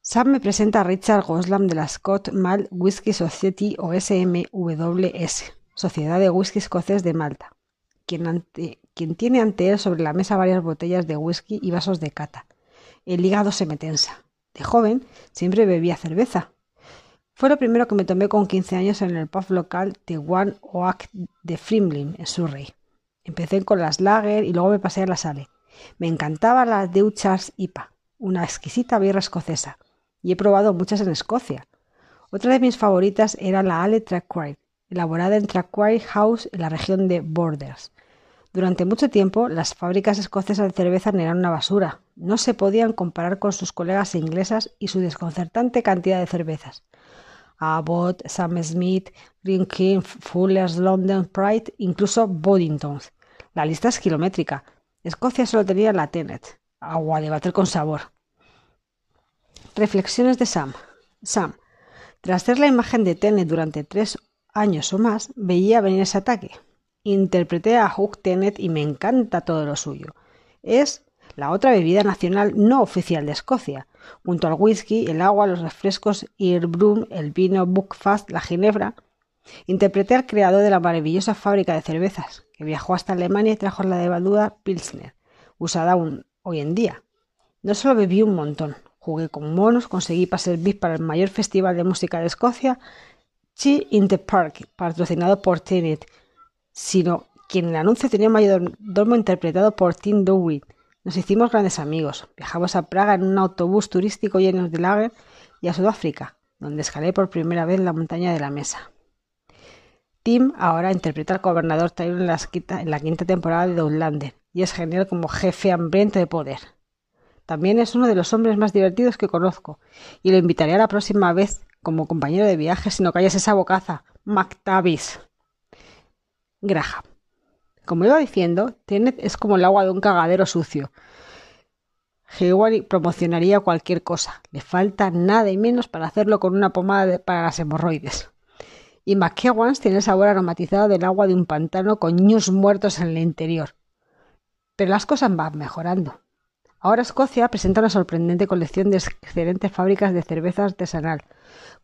Sam me presenta a Richard Goslam de la Scott Malt Whisky Society o SMWS, Sociedad de Whisky Escocés de Malta, quien, quien tiene ante él sobre la mesa varias botellas de whisky y vasos de cata. El hígado se me tensa. De joven siempre bebía cerveza. Fue lo primero que me tomé con 15 años en el pub local de One Oak de Frimlin, en Surrey. Empecé con las Lager y luego me pasé a la Sale. Me encantaba la Deuchars IPA, una exquisita birra escocesa, y he probado muchas en Escocia. Otra de mis favoritas era la Ale Traquair, elaborada en Traquair House en la región de Borders. Durante mucho tiempo, las fábricas escocesas de cerveza eran una basura. No se podían comparar con sus colegas inglesas y su desconcertante cantidad de cervezas. Abbott, Sam Smith, Green King, Fuller's, London Pride, incluso Boddington's. La lista es kilométrica. Escocia solo tenía la Tenet, agua de bater con sabor. Reflexiones de Sam. Sam, tras ser la imagen de Tenet durante tres años o más, veía venir ese ataque. Interpreté a Hook Tenet y me encanta todo lo suyo. Es la otra bebida nacional no oficial de Escocia, junto al whisky, el agua, los refrescos, Irbrum, el vino, Buckfast, la ginebra. Interpreté al creador de la maravillosa fábrica de cervezas, que viajó hasta Alemania y trajo la devaluada Pilsner, usada aún hoy en día. No solo bebí un montón, jugué con monos, conseguí pases VIP para el mayor festival de música de Escocia, Chi in the Park, patrocinado por Tenet, sino quien en el anuncio tenía un mayordomo interpretado por Tim Dowey. Nos hicimos grandes amigos. Viajamos a Praga en un autobús turístico lleno de lager y a Sudáfrica, donde escalé por primera vez la montaña de la mesa. Tim ahora interpreta al gobernador Tyrone en, en, la quinta temporada de Outlander y es genial como jefe hambriento de poder. También es uno de los hombres más divertidos que conozco y lo invitaré a la próxima vez como compañero de viaje si no callas esa bocaza, McTavish. Graham. Como iba diciendo, es como el agua de un cagadero sucio. Hewani promocionaría cualquier cosa. Le falta nada y menos para hacerlo con una pomada para las hemorroides. Y McKewans tiene el sabor aromatizado del agua de un pantano con ñus muertos en el interior. Pero las cosas van mejorando. Ahora Escocia presenta una sorprendente colección de excelentes fábricas de cerveza artesanal,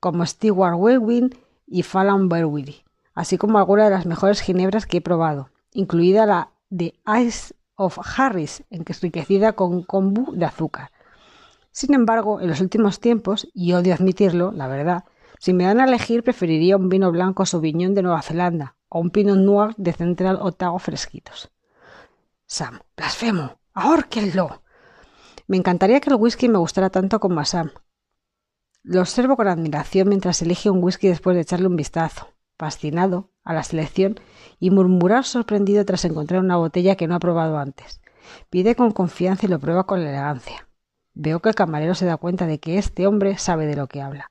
como Stewart Wellwyn y Fallon Berwick, así como algunas de las mejores ginebras que he probado, incluida la de Ice of Harris, enriquecida con kombu de azúcar. Sin embargo, en los últimos tiempos, y odio admitirlo, la verdad, si me dan a elegir preferiría un vino blanco Sauvignon de Nueva Zelanda o un Pinot Noir de Central Otago fresquitos. Sam, blasfemo, ahórquenlo. Me encantaría que el whisky me gustara tanto como a Sam. Lo observo con admiración mientras elige un whisky después de echarle un vistazo, fascinado a la selección y murmurar sorprendido tras encontrar una botella que no ha probado antes. Pide con confianza y lo prueba con elegancia. Veo que el camarero se da cuenta de que este hombre sabe de lo que habla.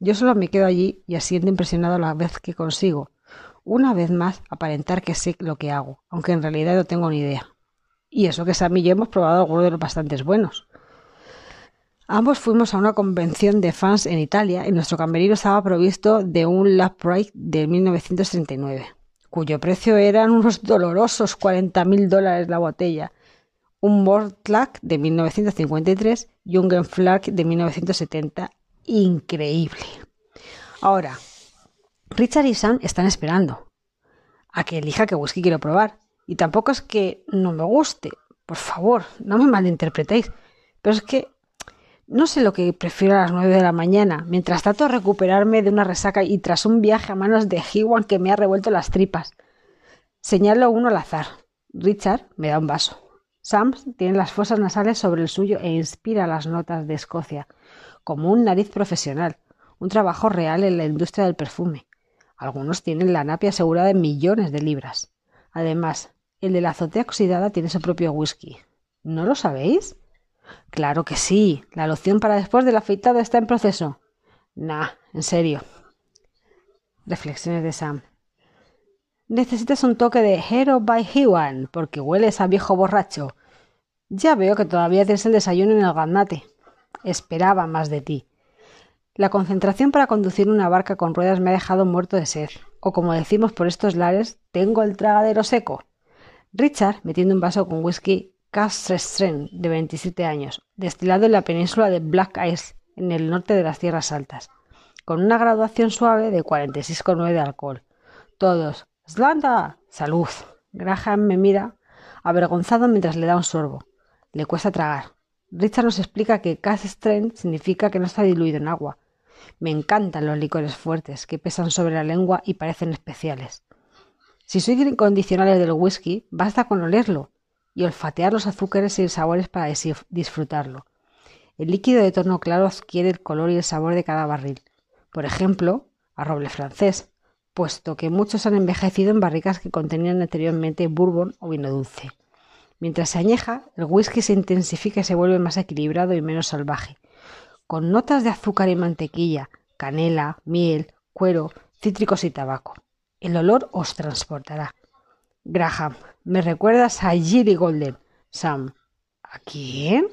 Yo solo me quedo allí y asiento impresionado la vez que consigo, una vez más, aparentar que sé lo que hago, aunque en realidad no tengo ni idea. Y eso que Sam y yo hemos probado algunos de los bastantes buenos. Ambos fuimos a una convención de fans en Italia y nuestro camerino estaba provisto de un Pride de 1939, cuyo precio eran unos dolorosos 40.000 dólares la botella, un Mortlack de 1953 y un Genflark de 1970. Increíble. Ahora, Richard y Sam están esperando a que elija qué whisky quiero probar. Y tampoco es que no me guste. Por favor, no me malinterpretéis. Pero es que no sé lo que prefiero a las nueve de la mañana, mientras trato de recuperarme de una resaca y tras un viaje a manos de Hewan que me ha revuelto las tripas. Señalo uno al azar. Richard me da un vaso. Sam tiene las fosas nasales sobre el suyo e inspira las notas de Escocia, como un nariz profesional, un trabajo real en la industria del perfume. Algunos tienen la napia asegurada en millones de libras. Además, el de la azotea oxidada tiene su propio whisky. ¿No lo sabéis? Claro que sí. La loción para después del afeitado está en proceso. Nah, en serio. Reflexiones de Sam. Necesitas un toque de Hero by Hewan, porque hueles a viejo borracho. Ya veo que todavía tienes el desayuno en el ganate. Esperaba más de ti. La concentración para conducir una barca con ruedas me ha dejado muerto de sed. O como decimos por estos lares, tengo el tragadero seco. Richard, metiendo un vaso con whisky, Strength, de 27 años, destilado en la península de Black Ice, en el norte de las Tierras Altas, con una graduación suave de 46,9 de alcohol. Todos, ¡Slanda! ¡Salud! Graham me mira, avergonzado mientras le da un sorbo. Le cuesta tragar. Richard nos explica que Cask Strength significa que no está diluido en agua. Me encantan los licores fuertes, que pesan sobre la lengua y parecen especiales. Si sois incondicionales del whisky, basta con olerlo y olfatear los azúcares y los sabores para disfrutarlo. El líquido de tono claro adquiere el color y el sabor de cada barril. Por ejemplo, a roble francés, puesto que muchos han envejecido en barricas que contenían anteriormente bourbon o vino dulce. Mientras se añeja, el whisky se intensifica y se vuelve más equilibrado y menos salvaje, con notas de azúcar y mantequilla, canela, miel, cuero, cítricos y tabaco. El olor os transportará. Graham, me recuerdas a Gilly Golden. Sam, ¿a quién?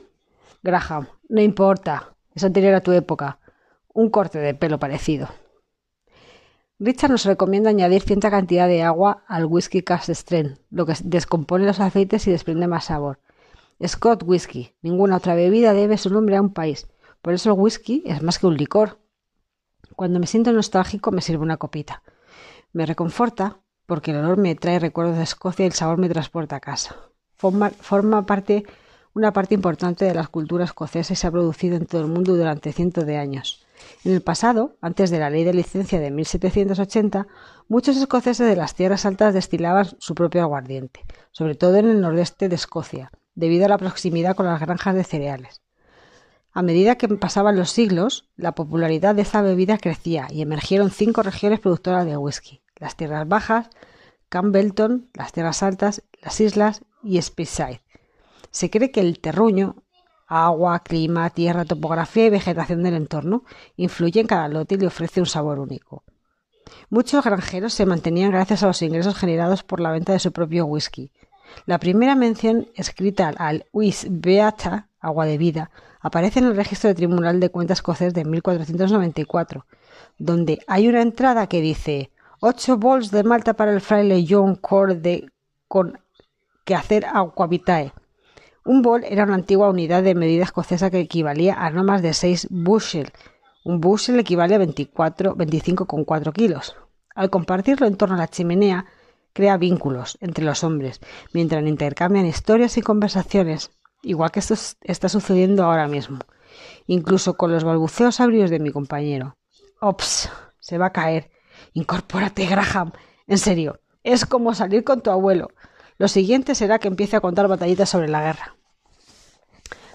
Graham, no importa. Es anterior a tu época. Un corte de pelo parecido. Richard nos recomienda añadir cierta cantidad de agua al whisky cast strength, lo que descompone los aceites y desprende más sabor. Scott Whisky. Ninguna otra bebida debe su nombre a un país. Por eso el whisky es más que un licor. Cuando me siento nostálgico me sirvo una copita. Me reconforta porque el olor me trae recuerdos de Escocia y el sabor me transporta a casa. Forma, parte, una parte importante de la cultura escocesa y se ha producido en todo el mundo durante cientos de años. En el pasado, antes de la ley de licencia de 1780, muchos escoceses de las tierras altas destilaban su propio aguardiente, sobre todo en el nordeste de Escocia, debido a la proximidad con las granjas de cereales. A medida que pasaban los siglos, la popularidad de esta bebida crecía y emergieron cinco regiones productoras de whisky las tierras bajas, Campbellton, las tierras altas, las islas y Speyside. Se cree que el terruño, agua, clima, tierra, topografía y vegetación del entorno influye en cada lote y le ofrece un sabor único. Muchos granjeros se mantenían gracias a los ingresos generados por la venta de su propio whisky. La primera mención escrita al Wis Beata, agua de vida, aparece en el registro de Tribunal de Cuentas escocés de 1494, donde hay una entrada que dice ocho bols de malta para el fraile John Core de con que hacer agua vitae. Un bol era una antigua unidad de medida escocesa que equivalía a no más de 6 bushel. Un bushel equivale a 24, 25,4 kilos. Al compartirlo en torno a la chimenea, crea vínculos entre los hombres, mientras intercambian historias y conversaciones, igual que esto está sucediendo ahora mismo, incluso con los balbuceos abrios de mi compañero. Ops, se va a caer. Incorpórate, Graham. En serio, es como salir con tu abuelo. Lo siguiente será que empiece a contar batallitas sobre la guerra.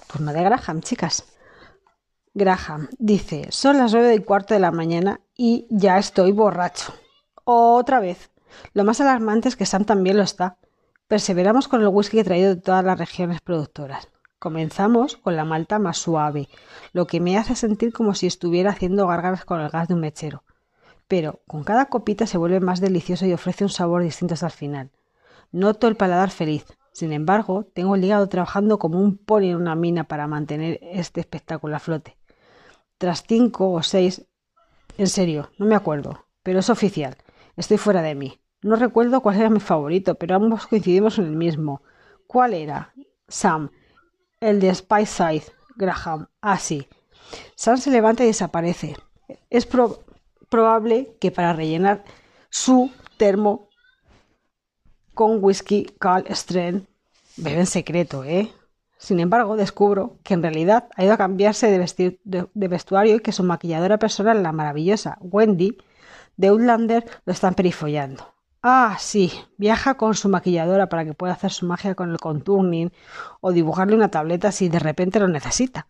Pues no de Graham, chicas. Graham dice, son las nueve y cuarto de la mañana y ya estoy borracho. Otra vez. Lo más alarmante es que Sam también lo está. Perseveramos con el whisky traído de todas las regiones productoras. Comenzamos con la malta más suave, lo que me hace sentir como si estuviera haciendo gárgaras con el gas de un mechero. Pero con cada copita se vuelve más delicioso y ofrece un sabor distinto hasta el final. Noto el paladar feliz. Sin embargo, tengo el hígado trabajando como un pony en una mina para mantener este espectáculo a flote. Tras cinco o seis, en serio, no me acuerdo, pero es oficial. Estoy fuera de mí. No recuerdo cuál era mi favorito, pero ambos coincidimos en el mismo. ¿Cuál era? Sam. El de Side. Graham. Ah, sí. Sam se levanta y desaparece. Es probable que para rellenar su termo con whisky Carl Strand bebe en secreto, ¿eh? Sin embargo, descubro que en realidad ha ido a cambiarse de, de, vestuario y que su maquilladora personal, la maravillosa Wendy, de Outlander, lo están perifollando. Ah, sí, viaja con su maquilladora para que pueda hacer su magia con el contourning o dibujarle una tableta si de repente lo necesita.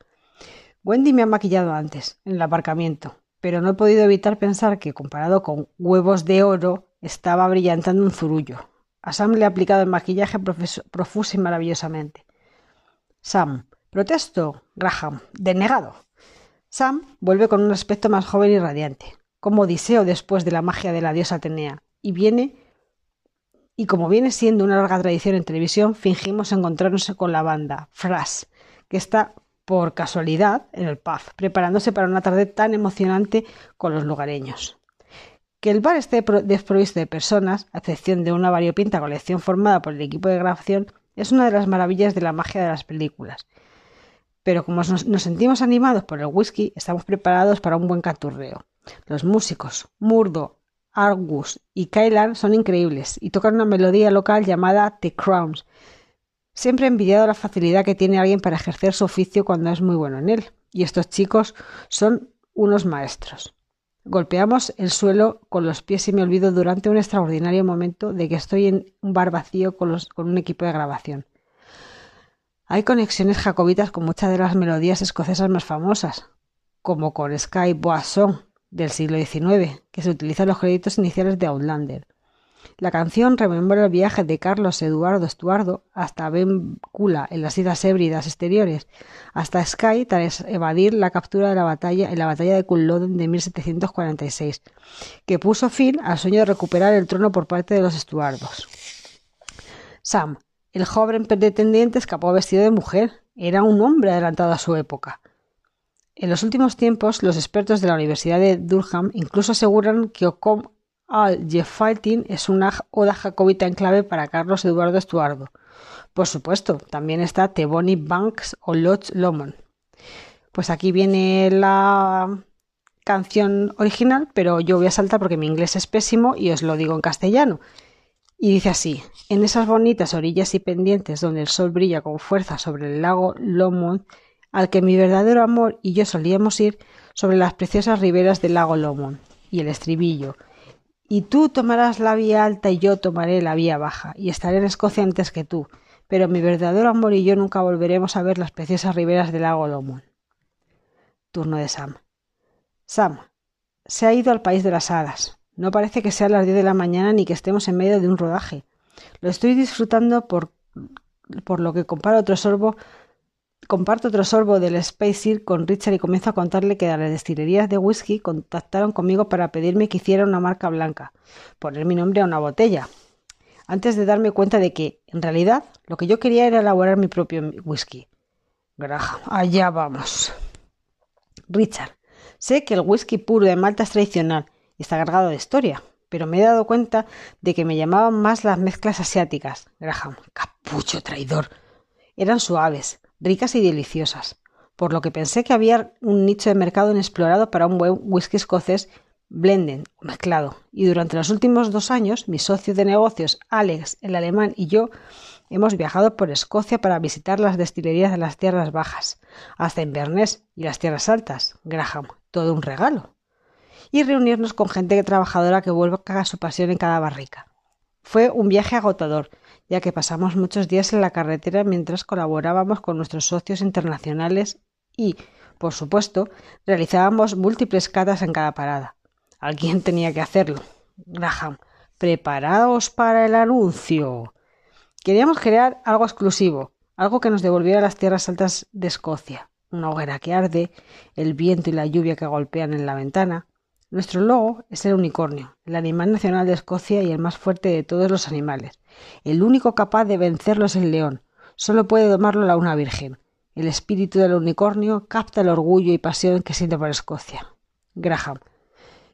Wendy me ha maquillado antes, en el aparcamiento, pero no he podido evitar pensar que, comparado con huevos de oro, estaba brillantando un zurullo. A Sam le ha aplicado el maquillaje profuso y maravillosamente. Sam. Protesto. Graham. Denegado. Sam vuelve con un aspecto más joven y radiante, como Odiseo después de la magia de la diosa Atenea, y viene y como viene siendo una larga tradición en televisión, fingimos encontrarnos con la banda Fras, que está por casualidad en el pub, preparándose para una tarde tan emocionante con los lugareños. Que el bar esté desprovisto de personas, a excepción de una variopinta colección formada por el equipo de grabación, es una de las maravillas de la magia de las películas. Pero como nos, sentimos animados por el whisky, estamos preparados para un buen canturreo. Los músicos, Murdo, Argus y Kailan son increíbles y tocan una melodía local llamada The Crowns. Siempre he envidiado la facilidad que tiene alguien para ejercer su oficio cuando es muy bueno en él. Y estos chicos son unos maestros. Golpeamos el suelo con los pies y me olvido durante un extraordinario momento de que estoy en un bar vacío con, un equipo de grabación. Hay conexiones jacobitas con muchas de las melodías escocesas más famosas, como con Sky Boisson del siglo XIX, que se utiliza en los créditos iniciales de Outlander. La canción rememora el viaje de Carlos Eduardo Estuardo hasta Bencula en las Islas Hébridas exteriores, hasta Skye tras evadir la captura de la batalla en la batalla de Culloden de 1746, que puso fin al sueño de recuperar el trono por parte de los Estuardos. Sam, el joven pretendiente, escapó vestido de mujer. Era un hombre adelantado a su época. En los últimos tiempos, los expertos de la Universidad de Durham incluso aseguran que Ocom al Fighting es una oda jacobita en clave para Carlos Eduardo Estuardo. Por supuesto, también está Tebony Banks o Lodge Lomond. Pues aquí viene la canción original, pero yo voy a saltar porque mi inglés es pésimo y os lo digo en castellano. Y dice así, en esas bonitas orillas y pendientes donde el sol brilla con fuerza sobre el lago Lomond, al que mi verdadero amor y yo solíamos ir sobre las preciosas riberas del lago Lomond. Y el estribillo, y tú tomarás la vía alta y yo tomaré la vía baja, y estaré en Escocia antes que tú, pero mi verdadero amor y yo nunca volveremos a ver las preciosas riberas del lago Lomond. Turno de Sam. Sam, se ha ido al país de las hadas. No parece que sea las diez de la mañana ni que estemos en medio de un rodaje. Lo estoy disfrutando por, por lo que comparo otro sorbo comparto otro sorbo del Space con Richard y comienzo a contarle que las destilerías de whisky contactaron conmigo para pedirme que hiciera una marca blanca, poner mi nombre a una botella, antes de darme cuenta de que, en realidad, lo que yo quería era elaborar mi propio whisky. Graham, allá vamos. Richard, sé que el whisky puro de Malta es tradicional y está cargado de historia, pero me he dado cuenta de que me llamaban más las mezclas asiáticas. Graham, capucho traidor. Eran suaves, ricas y deliciosas, por lo que pensé que había un nicho de mercado inexplorado para un buen whisky escocés blended mezclado. Y durante los últimos dos años, mi socio de negocios, Alex, el alemán y yo, hemos viajado por Escocia para visitar las destilerías de las tierras bajas, hasta Inverness y las tierras altas, Graham, todo un regalo. Y reunirnos con gente trabajadora que vuelva a su pasión en cada barrica. Fue un viaje agotador, ya que pasamos muchos días en la carretera mientras colaborábamos con nuestros socios internacionales y, por supuesto, realizábamos múltiples catas en cada parada. Alguien [LAUGHS] tenía que hacerlo. Graham, preparaos para el anuncio. Queríamos crear algo exclusivo, algo que nos devolviera las tierras altas de Escocia. Una hoguera que arde, el viento y la lluvia que golpean en la ventana. Nuestro logo es el unicornio, el animal nacional de Escocia y el más fuerte de todos los animales. El único capaz de vencerlo es el león. Solo puede domarlo la una virgen. El espíritu del unicornio capta el orgullo y pasión que siente por Escocia. Graham,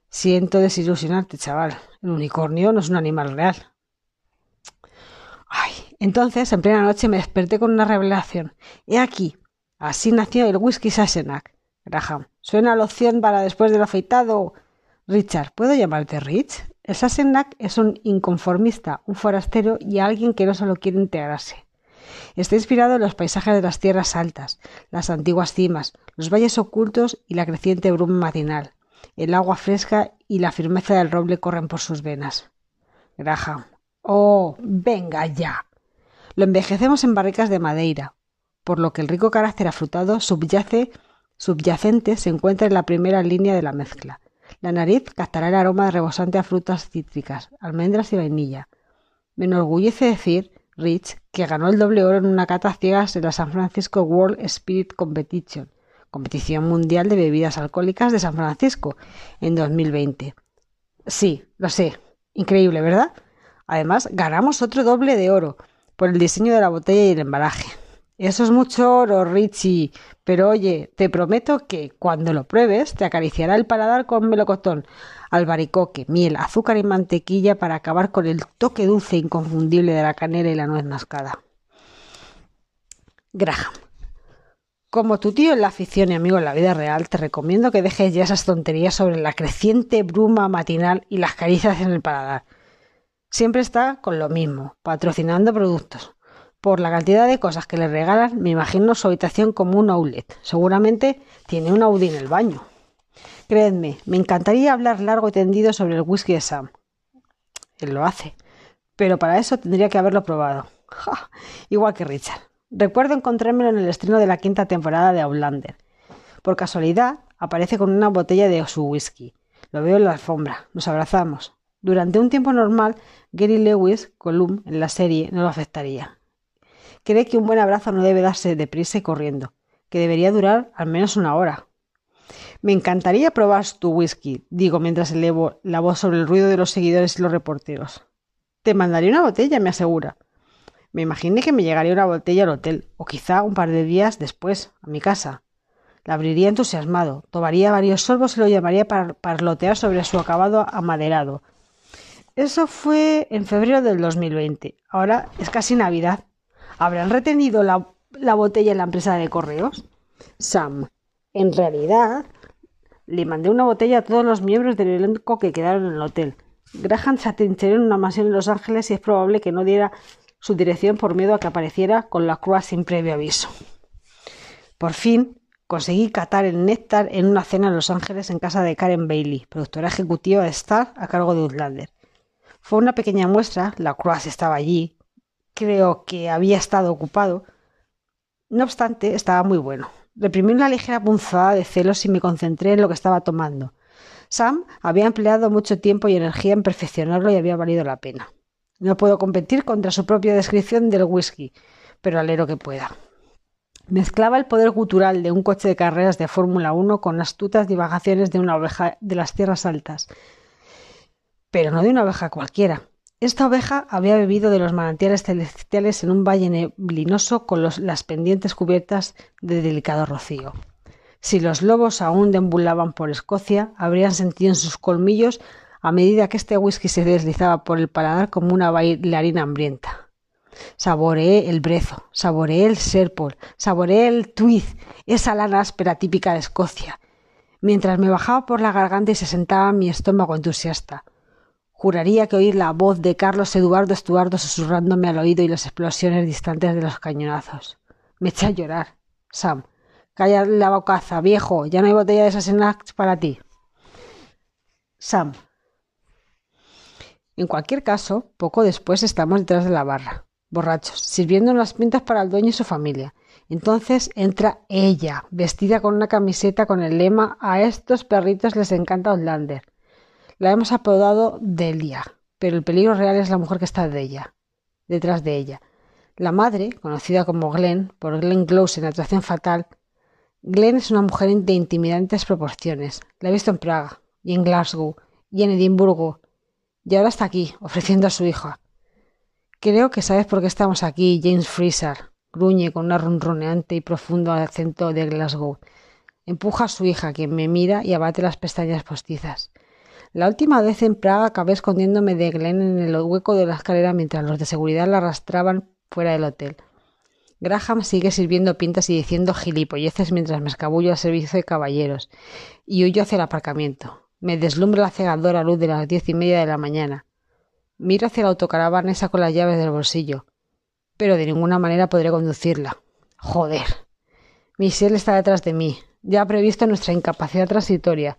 Siento desilusionarte, chaval. El unicornio no es un animal real. Ay, entonces, en plena noche me desperté con una revelación. He aquí. Así nació el whisky Sassenach. Graham. Suena la opción para después del afeitado. Richard, ¿puedo llamarte Rich? El Sassenach es un inconformista, un forastero y alguien que no solo quiere integrarse. Está inspirado en los paisajes de las tierras altas, las antiguas cimas, los valles ocultos y la creciente bruma matinal. El agua fresca y la firmeza del roble corren por sus venas. Graham. Oh, venga ya. Lo envejecemos en barricas de madeira, por lo que el rico carácter afrutado subyace, subyacente se encuentra en la primera línea de la mezcla. La nariz captará el aroma rebosante a frutas cítricas, almendras y vainilla. Me enorgullece decir, Rich, que ganó el doble oro en una cata ciegas en la San Francisco World Spirit Competition, Competición Mundial de Bebidas Alcohólicas de San Francisco, en 2020. Sí, lo sé. Increíble, ¿verdad? Además, ganamos otro doble de oro por el diseño de la botella y el embalaje. Eso es mucho oro, Richie. Pero oye, te prometo que cuando lo pruebes te acariciará el paladar con melocotón, albaricoque, miel, azúcar y mantequilla para acabar con el toque dulce e inconfundible de la canela y la nuez mascada. Graham. Como tu tío en la afición y amigo en la vida real, te recomiendo que dejes ya esas tonterías sobre la creciente bruma matinal y las caricias en el paladar. Siempre está con lo mismo, patrocinando productos. Por la cantidad de cosas que le regalan, me imagino su habitación como un outlet. Seguramente tiene un Audi en el baño. Creedme, me encantaría hablar largo y tendido sobre el whisky de Sam. Él lo hace. Pero para eso tendría que haberlo probado. [LAUGHS] Igual que Richard. Recuerdo encontrármelo en el estreno de la quinta temporada de Outlander. Por casualidad, aparece con una botella de su whisky. Lo veo en la alfombra. Nos abrazamos. Durante un tiempo normal, Gary Lewis, Colum, en la serie, no lo afectaría. Cree que un buen abrazo no debe darse deprisa y corriendo, que debería durar al menos una hora. Me encantaría probar tu whisky, digo mientras elevo la voz sobre el ruido de los seguidores y los reporteros. Te mandaría una botella, me asegura. Me imaginé que me llegaría una botella al hotel, o quizá un par de días después, a mi casa. La abriría entusiasmado, tomaría varios sorbos y lo llamaría para parlotear sobre su acabado amaderado. Eso fue en febrero del 2020. Ahora es casi Navidad. ¿Habrán retenido la, la botella en la empresa de correos? Sam, en realidad, le mandé una botella a todos los miembros del elenco que quedaron en el hotel. Graham se atrincheró en una mansión en Los Ángeles y es probable que no diera su dirección por miedo a que apareciera con la cruz sin previo aviso. Por fin conseguí catar el néctar en una cena en Los Ángeles en casa de Karen Bailey, productora ejecutiva de Star a cargo de Outlander. Fue una pequeña muestra, la cruz estaba allí, creo que había estado ocupado. No obstante, estaba muy bueno. Reprimí una ligera punzada de celos y me concentré en lo que estaba tomando. Sam había empleado mucho tiempo y energía en perfeccionarlo y había valido la pena. No puedo competir contra su propia descripción del whisky, pero alero que pueda. Mezclaba el poder gutural de un coche de carreras de Fórmula 1 con astutas divagaciones de una oveja de las tierras altas. Pero no de una oveja cualquiera. Esta oveja había bebido de los manantiales celestiales en un valle neblinoso con las pendientes cubiertas de delicado rocío. Si los lobos aún deambulaban por Escocia, habrían sentido en sus colmillos a medida que este whisky se deslizaba por el paladar como una bailarina hambrienta. Saboreé el brezo, saboreé el serpol, saboreé el tuiz, esa lana áspera típica de Escocia, mientras me bajaba por la garganta y se sentaba mi estómago entusiasta. Juraría que oír la voz de Carlos Eduardo Estuardo susurrándome al oído y las explosiones distantes de los cañonazos. Me eché a llorar. Sam, calla la bocaza, viejo, ya no hay botella de esas para ti. Sam. En cualquier caso, poco después estamos detrás de la barra borrachos, sirviendo las pintas para el dueño y su familia. Entonces entra ella, vestida con una camiseta con el lema A estos perritos les encanta Outlander. La hemos apodado Delia, pero el peligro real es la mujer que está de ella, detrás de ella. La madre, conocida como Glenn, por Glenn Close en Atracción Fatal, Glenn es una mujer de intimidantes proporciones. La he visto en Praga, y en Glasgow, y en Edimburgo, y ahora está aquí, ofreciendo a su hija. Creo que sabes por qué estamos aquí, James Freezer, gruñe con un ronroneante y profundo acento de Glasgow. Empuja a su hija, quien me mira y abate las pestañas postizas. La última vez en Praga acabé escondiéndome de Glenn en el hueco de la escalera mientras los de seguridad la arrastraban fuera del hotel. Graham sigue sirviendo pintas y diciendo gilipolleces mientras me escabullo al servicio de caballeros y huyo hacia el aparcamiento. Me deslumbra la cegadora luz de las diez y media de la mañana. Miro hacia la autocaravana y saco las llaves del bolsillo. Pero de ninguna manera podré conducirla. Joder. Michelle está detrás de mí. Ya ha previsto nuestra incapacidad transitoria,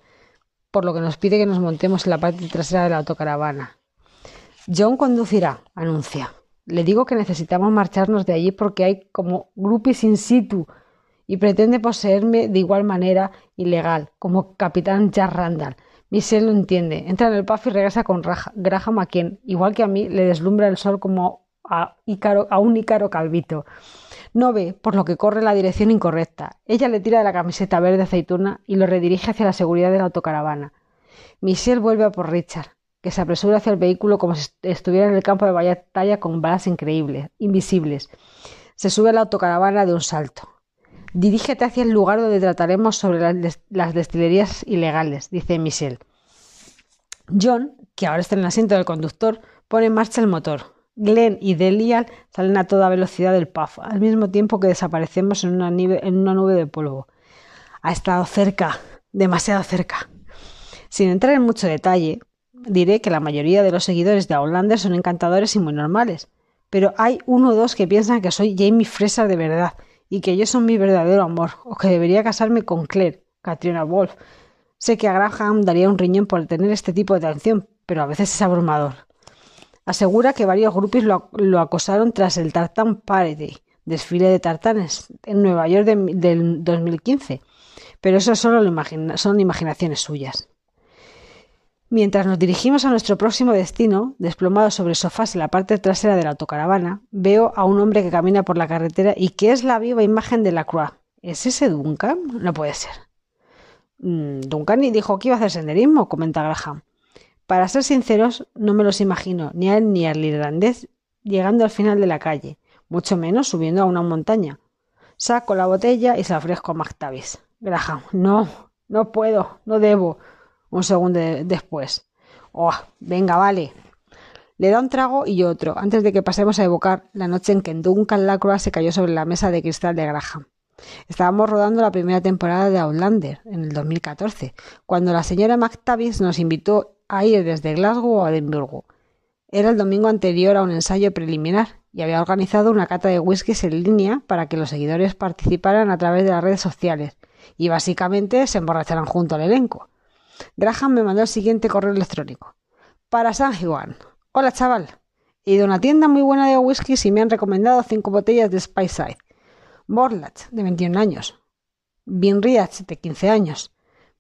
por lo que nos pide que nos montemos en la parte trasera de la autocaravana. John conducirá, anuncia. Le digo que necesitamos marcharnos de allí porque hay como grupis in situ y pretende poseerme de igual manera ilegal, como capitán Jack Randall, Michelle lo entiende. Entra en el puff y regresa con Graham a quien, igual que a mí, le deslumbra el sol como a, a un Ícaro calvito. No ve, por lo que corre la dirección incorrecta. Ella le tira de la camiseta verde aceituna y lo redirige hacia la seguridad de la autocaravana. Michelle vuelve a por Richard, que se apresura hacia el vehículo como si estuviera en el campo de batalla con balas increíbles, invisibles. Se sube a la autocaravana de un salto. Dirígete hacia el lugar donde trataremos sobre las, destilerías ilegales, dice Michelle. John, que ahora está en el asiento del conductor, pone en marcha el motor. Glenn y Delial salen a toda velocidad del puff, al mismo tiempo que desaparecemos en una, en una nube de polvo. Ha estado cerca, demasiado cerca. Sin entrar en mucho detalle, diré que la mayoría de los seguidores de Outlander son encantadores y muy normales, pero hay uno o dos que piensan que soy Jamie Fraser de verdad y que ellos son mi verdadero amor, o que debería casarme con Claire, Katrina Wolf. Sé que a Graham daría un riñón por tener este tipo de atención, pero a veces es abrumador. Asegura que varios grupos lo, acosaron tras el Tartan Party, desfile de tartanes, en Nueva York del 2015, pero eso solo son imaginaciones suyas. Mientras nos dirigimos a nuestro próximo destino, desplomado sobre sofás en la parte trasera de la autocaravana, veo a un hombre que camina por la carretera y que es la viva imagen de la Croix. ¿Es ese Duncan? No puede ser. Mm, Duncan ni dijo que iba a hacer senderismo, comenta Graham. Para ser sinceros, no me los imagino, ni a él ni al irlandés, llegando al final de la calle, mucho menos subiendo a una montaña. Saco la botella y se la ofrezco a McTavish. Graham, no, no puedo, no debo un segundo después. Oh, venga, vale. Le da un trago y otro, antes de que pasemos a evocar la noche en que Duncan Lacroix se cayó sobre la mesa de cristal de Graham. Estábamos rodando la primera temporada de Outlander, en el 2014, cuando la señora McTavish nos invitó a ir desde Glasgow a Edimburgo. Era el domingo anterior a un ensayo preliminar y había organizado una cata de whiskies en línea para que los seguidores participaran a través de las redes sociales y básicamente se emborracharan junto al elenco. Graham me mandó el siguiente correo electrónico. Para San Juan. Hola, chaval. He ido a una tienda muy buena de whisky y me han recomendado cinco botellas de Speyside. Borlach, de 21 años. Binriach, de 15 años.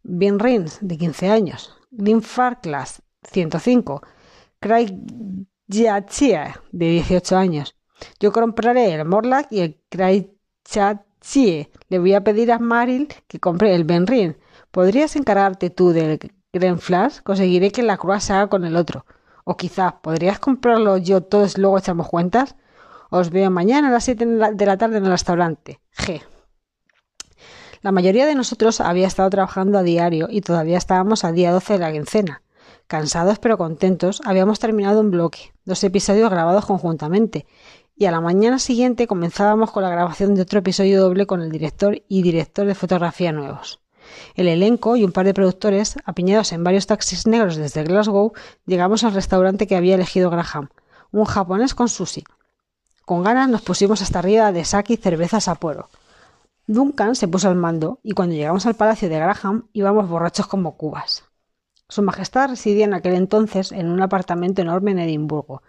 Binrins, de 15 años. Glenfarclas, 105. Craig de 18 años. Yo compraré el Morlack y el Craig eh, le voy a pedir a Maril que compre el Benrin. ¿Podrías encargarte tú del Grand Flash? Conseguiré que la Croix se haga con el otro. O quizás, ¿podrías comprarlo yo todos luego echamos cuentas? Os veo mañana a las 7 de la tarde en el restaurante. G. La mayoría de nosotros había estado trabajando a diario y todavía estábamos al día 12 de la quincena. Cansados pero contentos, habíamos terminado un bloque, dos episodios grabados conjuntamente, y a la mañana siguiente comenzábamos con la grabación de otro episodio doble con el director y director de fotografía nuevos. El elenco y un par de productores, apiñados en varios taxis negros desde Glasgow, llegamos al restaurante que había elegido Graham, un japonés con sushi. Con ganas nos pusimos hasta arriba de sake y cervezas a puero. Duncan se puso al mando y cuando llegamos al palacio de Graham íbamos borrachos como cubas. Su Majestad residía en aquel entonces en un apartamento enorme en Edimburgo,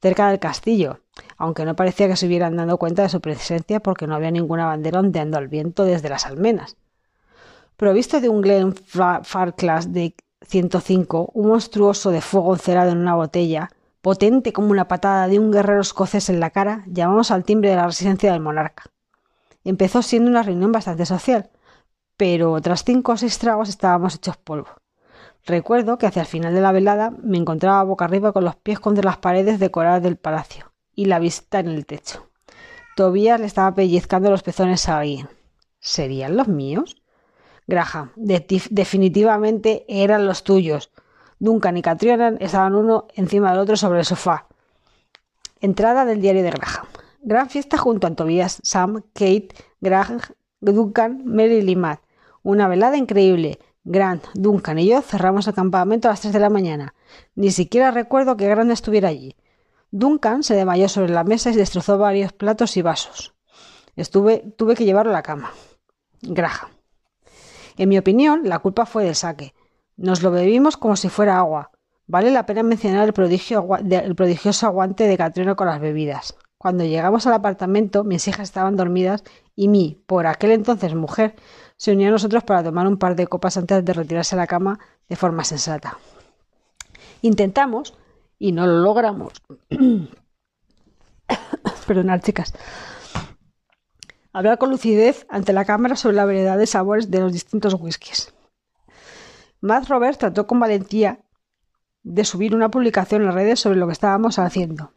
cerca del castillo, aunque no parecía que se hubieran dado cuenta de su presencia porque no había ninguna bandera ondeando al viento desde las almenas. Provisto de un Glen Farclas de 105, un monstruoso de fuego encerado en una botella, potente como una patada de un guerrero escocés en la cara, llamamos al timbre de la residencia del monarca. Empezó siendo una reunión bastante social, pero tras cinco o seis tragos estábamos hechos polvo. Recuerdo que hacia el final de la velada me encontraba boca arriba con los pies contra las paredes decoradas del palacio y la vista en el techo. Tobías le estaba pellizcando los pezones a alguien. ¿Serían los míos? Graham, definitivamente eran los tuyos. Duncan y Catriona estaban uno encima del otro sobre el sofá. Entrada del diario de Graham. Gran fiesta junto a Tobias, Sam, Kate, Graham, Duncan, Mary y Matt. Una velada increíble. Grant, Duncan y yo cerramos el campamento a las tres de la mañana. Ni siquiera recuerdo que Grant estuviera allí. Duncan se desmayó sobre la mesa y destrozó varios platos y vasos. Tuve que llevarlo a la cama. Graham. En mi opinión, la culpa fue del saque. Nos lo bebimos como si fuera agua. Vale la pena mencionar el, prodigioso aguante de Catriona con las bebidas. Cuando llegamos al apartamento, mis hijas estaban dormidas y mi, por aquel entonces mujer, se unió a nosotros para tomar un par de copas antes de retirarse a la cama de forma sensata. Intentamos, y no lo logramos. [COUGHS] Perdonad, chicas. Hablar con lucidez ante la cámara sobre la variedad de sabores de los distintos whiskies. Matt Roberts trató con valentía de subir una publicación en las redes sobre lo que estábamos haciendo.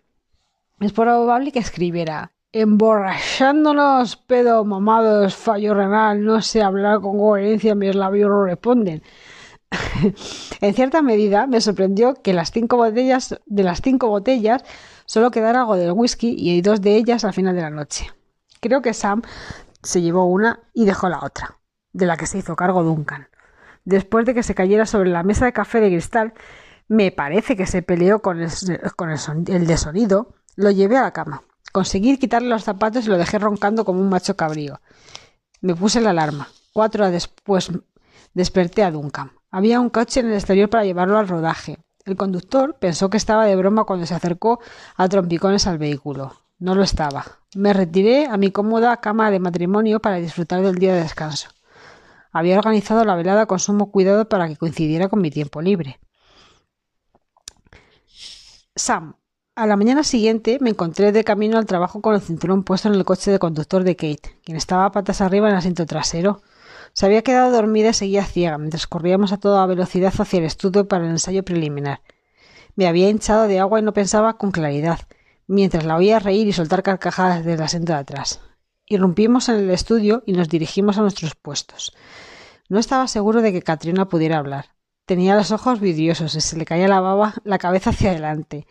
Es probable que escribiera emborrachándonos, pedo, mamados, fallo renal, no sé hablar con coherencia, mis labios no responden. [LAUGHS] en cierta medida me sorprendió que las cinco botellas, de las cinco botellas solo quedara algo del whisky y dos de ellas al final de la noche. Creo que Sam se llevó una y dejó la otra, de la que se hizo cargo Duncan. Después de que se cayera sobre la mesa de café de cristal, me parece que se peleó con el, con el de sonido lo llevé a la cama. Conseguí quitarle los zapatos y lo dejé roncando como un macho cabrío. Me puse la alarma. Cuatro horas después desperté a Duncan. Había un coche en el exterior para llevarlo al rodaje. El conductor pensó que estaba de broma cuando se acercó a trompicones al vehículo. No lo estaba. Me retiré a mi cómoda cama de matrimonio para disfrutar del día de descanso. Había organizado la velada con sumo cuidado para que coincidiera con mi tiempo libre. Sam, a la mañana siguiente me encontré de camino al trabajo con el cinturón puesto en el coche de conductor de Kate, quien estaba patas arriba en el asiento trasero. Se había quedado dormida y seguía ciega mientras corríamos a toda velocidad hacia el estudio para el ensayo preliminar. Me había hinchado de agua y no pensaba con claridad, mientras la oía reír y soltar carcajadas desde el asiento de atrás. Irrumpimos en el estudio y nos dirigimos a nuestros puestos. No estaba seguro de que Katrina pudiera hablar. Tenía los ojos vidriosos y se le caía la baba la cabeza hacia adelante.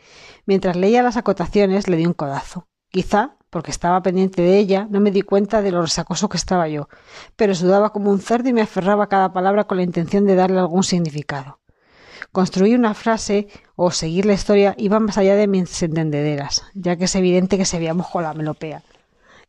Mientras leía las acotaciones le di un codazo. Quizá, porque estaba pendiente de ella, no me di cuenta de lo resacoso que estaba yo, pero sudaba como un cerdo y me aferraba a cada palabra con la intención de darle algún significado. Construir una frase o seguir la historia iba más allá de mis entendederas, ya que es evidente que se veíamos con la melopea.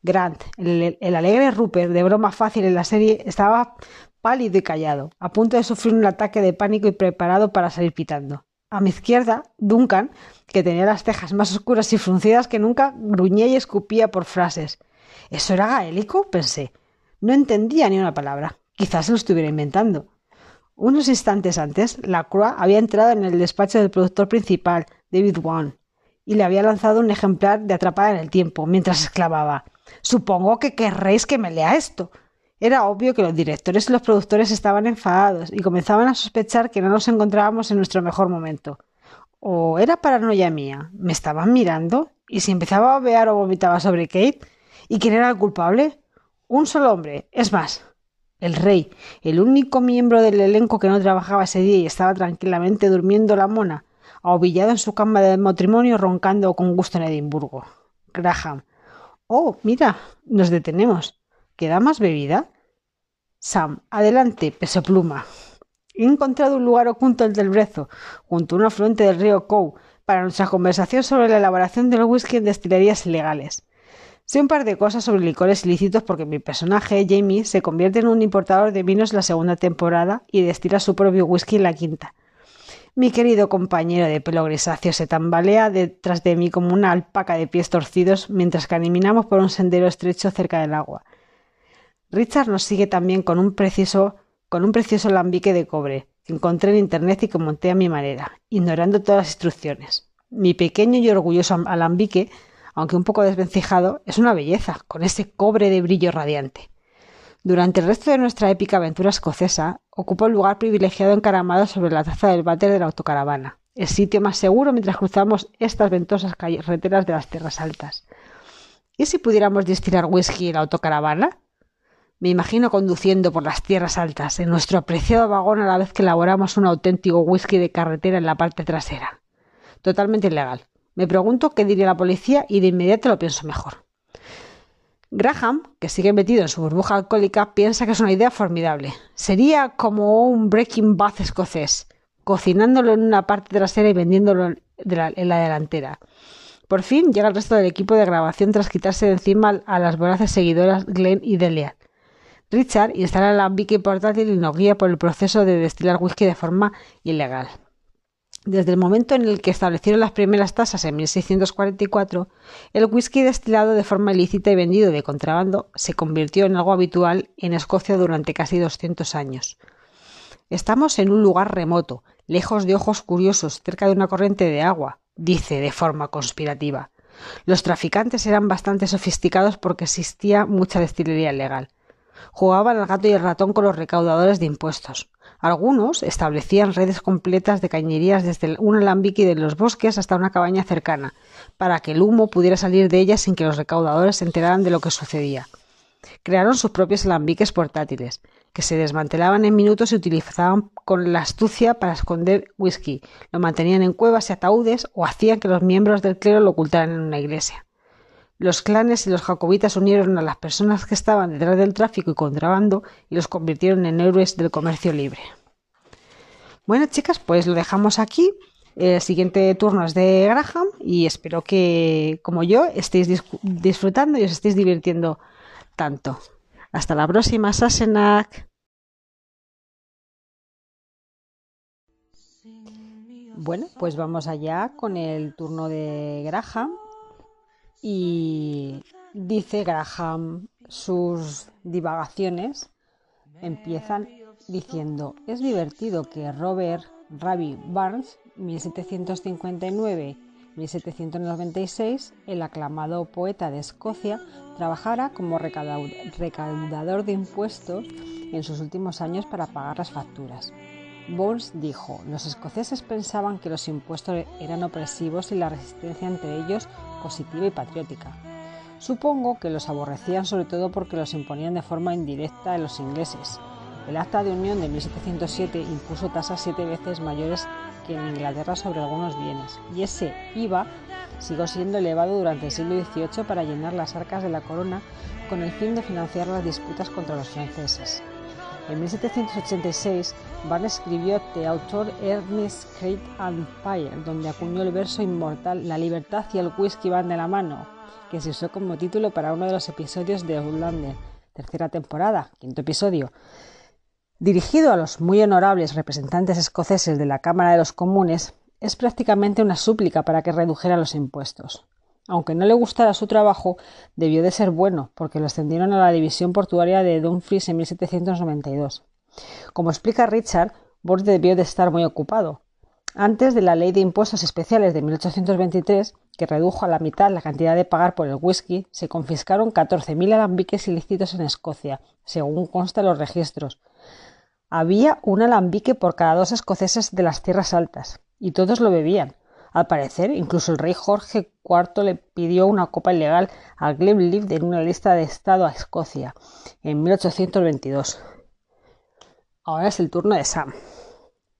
Grant, el, el, alegre Rupert de broma fácil en la serie, estaba pálido y callado, a punto de sufrir un ataque de pánico y preparado para salir pitando. A mi izquierda, Duncan, que tenía las cejas más oscuras y fruncidas que nunca, gruñía y escupía por frases. ¿Eso era gaélico? pensé. No entendía ni una palabra. Quizás se lo estuviera inventando. Unos instantes antes, la Croix había entrado en el despacho del productor principal, David Wan, y le había lanzado un ejemplar de Atrapada en el Tiempo, mientras exclamaba Supongo que querréis que me lea esto. Era obvio que los directores y los productores estaban enfadados y comenzaban a sospechar que no nos encontrábamos en nuestro mejor momento. ¿O era paranoia mía? ¿Me estaban mirando? ¿Y si empezaba a bear o vomitaba sobre Kate? ¿Y quién era el culpable? Un solo hombre. Es más, el rey, el único miembro del elenco que no trabajaba ese día y estaba tranquilamente durmiendo la mona, ahobillado en su cama de matrimonio roncando con gusto en Edimburgo. Graham. Oh, mira, nos detenemos. ¿Queda más bebida? Sam, adelante, peso pluma. He encontrado un lugar oculto del brezo, junto a un afluente del río Cow, para nuestra conversación sobre la elaboración del whisky en destilerías ilegales. Sé un par de cosas sobre licores ilícitos porque mi personaje, Jamie, se convierte en un importador de vinos la segunda temporada y destila su propio whisky en la quinta. Mi querido compañero de pelo grisáceo se tambalea detrás de mí como una alpaca de pies torcidos mientras caminamos por un sendero estrecho cerca del agua. Richard nos sigue también con un precioso, con un precioso lambique de cobre que encontré en internet y que monté a mi manera, ignorando todas las instrucciones. Mi pequeño y orgulloso alambique, aunque un poco desvencijado, es una belleza, con ese cobre de brillo radiante. Durante el resto de nuestra épica aventura escocesa, ocupó un lugar privilegiado encaramado sobre la taza del váter de la autocaravana, el sitio más seguro mientras cruzamos estas ventosas carreteras de las tierras altas. ¿Y si pudiéramos destilar whisky en la autocaravana? Me imagino conduciendo por las tierras altas en nuestro apreciado vagón a la vez que elaboramos un auténtico whisky de carretera en la parte trasera. Totalmente ilegal. Me pregunto qué diría la policía y de inmediato lo pienso mejor. Graham, que sigue metido en su burbuja alcohólica, piensa que es una idea formidable. Sería como un Breaking Bad escocés, cocinándolo en una parte trasera y vendiéndolo en la, delantera. Por fin llega el resto del equipo de grabación tras quitarse de encima a las voraces seguidoras Glenn y Delia. Richard instala el alambique portátil y nos guía por el proceso de destilar whisky de forma ilegal. Desde el momento en el que establecieron las primeras tasas en 1644, el whisky destilado de forma ilícita y vendido de contrabando se convirtió en algo habitual en Escocia durante casi 200 años. Estamos en un lugar remoto, lejos de ojos curiosos, cerca de una corriente de agua, dice de forma conspirativa. Los traficantes eran bastante sofisticados porque existía mucha destilería legal. Jugaban al gato y el ratón con los recaudadores de impuestos. Algunos establecían redes completas de cañerías desde un alambique de los bosques hasta una cabaña cercana, para que el humo pudiera salir de ellas sin que los recaudadores se enteraran de lo que sucedía. Crearon sus propios alambiques portátiles, que se desmantelaban en minutos y utilizaban con la astucia para esconder whisky, lo mantenían en cuevas y ataúdes o hacían que los miembros del clero lo ocultaran en una iglesia. Los clanes y los jacobitas unieron a las personas que estaban detrás del tráfico y contrabando y los convirtieron en héroes del comercio libre. Bueno, chicas, pues lo dejamos aquí. El siguiente turno es de Graham y espero que, como yo, estéis disfrutando y os estéis divirtiendo tanto. Hasta la próxima, Sassenach. Bueno, pues vamos allá con el turno de Graham y dice Graham, sus divagaciones empiezan diciendo, es divertido que Robert Raby Barnes, 1759-1796, el aclamado poeta de Escocia, trabajara como recaudador de impuestos en sus últimos años para pagar las facturas. Bones dijo, los escoceses pensaban que los impuestos eran opresivos y la resistencia entre ellos positiva y patriótica. Supongo que los aborrecían sobre todo porque los imponían de forma indirecta a los ingleses. El Acta de Unión de 1707 impuso tasas siete veces mayores que en Inglaterra sobre algunos bienes, y ese IVA siguió siendo elevado durante el siglo XVIII para llenar las arcas de la corona con el fin de financiar las disputas contra los franceses. En 1786, Barnes escribió The Author Ernest Great Empire, donde acuñó el verso inmortal La libertad y el whisky van de la mano, que se usó como título para uno de los episodios de Outlander, tercera temporada, quinto episodio. Dirigido a los muy honorables representantes escoceses de la Cámara de los Comunes, es prácticamente una súplica para que redujeran los impuestos. Aunque no le gustara su trabajo, debió de ser bueno, porque lo ascendieron a la división portuaria de Dumfries en 1792. Como explica Richard, Borde debió de estar muy ocupado. Antes de la Ley de Impuestos Especiales de 1823, que redujo a la mitad la cantidad de pagar por el whisky, se confiscaron 14.000 alambiques ilícitos en Escocia, según consta los registros. Había un alambique por cada dos escoceses de las tierras altas, y todos lo bebían. Al parecer, incluso el rey Jorge IV le pidió una copa ilegal a Glenlivet en una lista de Estado a Escocia en 1822. Ahora es el turno de Sam.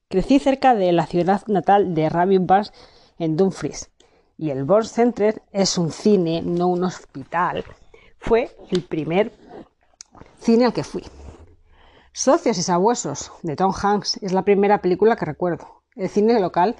Crecí cerca de la ciudad natal de Rabbit Bars en Dumfries y el Born Center es un cine, no un hospital. Fue el primer cine al que fui. Socios y Sabuesos de Tom Hanks es la primera película que recuerdo. El cine local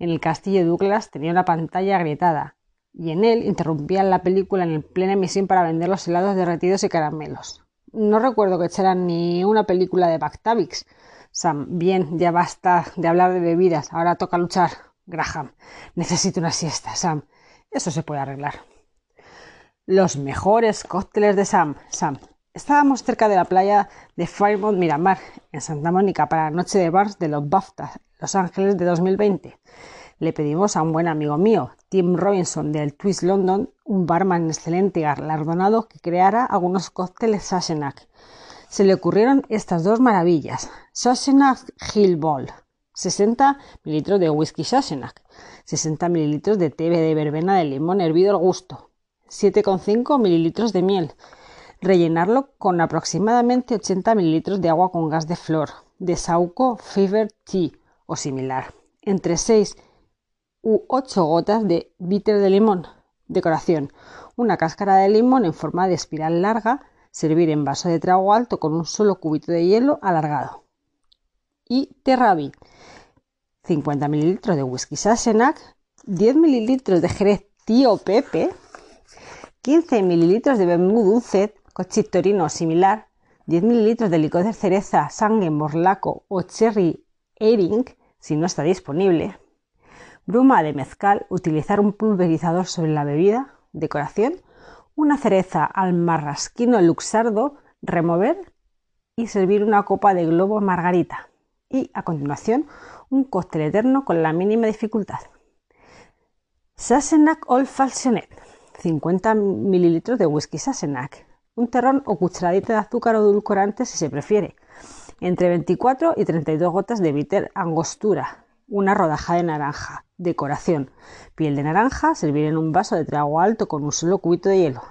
en el castillo de Douglas tenía una pantalla agrietada y en él interrumpían la película en plena emisión para vender los helados derretidos y caramelos. No recuerdo que echaran ni una película de Bactavix. Sam, bien, ya basta de hablar de bebidas, ahora toca luchar. Graham, necesito una siesta, Sam. Eso se puede arreglar. Los mejores cócteles de Sam. Sam, estábamos cerca de la playa de Fairmont Miramar, en Santa Mónica, para la noche de bars de los BAFTA, Los Ángeles de 2020. Le pedimos a un buen amigo mío, Tim Robinson del Twist London, un barman excelente y galardonado que creara algunos cócteles Sassenach. Se le ocurrieron estas dos maravillas. Sassenach Hill Ball, 60 mililitros de whisky Sassenach, 60 mililitros de té de verbena de limón hervido al gusto, 7,5 mililitros de miel. Rellenarlo con aproximadamente 80 mililitros de agua con gas de flor, de Sauco Fever Tea o similar, entre 6 u 8 gotas de bitter de limón. Decoración: una cáscara de limón en forma de espiral larga, servir en vaso de trago alto con un solo cubito de hielo alargado. Y Terrabi, 50 mililitros de whisky Sassenach, 10 mililitros de jerez Tío Pepe, 15 mililitros de vermú dulce, cochitorino similar, 10 mililitros de licor de cereza, sangre, morlaco o cherry airing, si no está disponible, bruma de mezcal, utilizar un pulverizador sobre la bebida, decoración, una cereza al marrasquino luxardo, remover y servir una copa de globo margarita. Y a continuación, un cóctel eterno con la mínima dificultad. Sassenach Old Fashioned, 50 mililitros de whisky Sassenach, un terrón o cucharadita de azúcar o edulcorante si se prefiere, entre 24 y 32 gotas de bitter angostura, una rodaja de naranja, decoración, piel de naranja, servir en un vaso de trago alto con un solo cubito de hielo.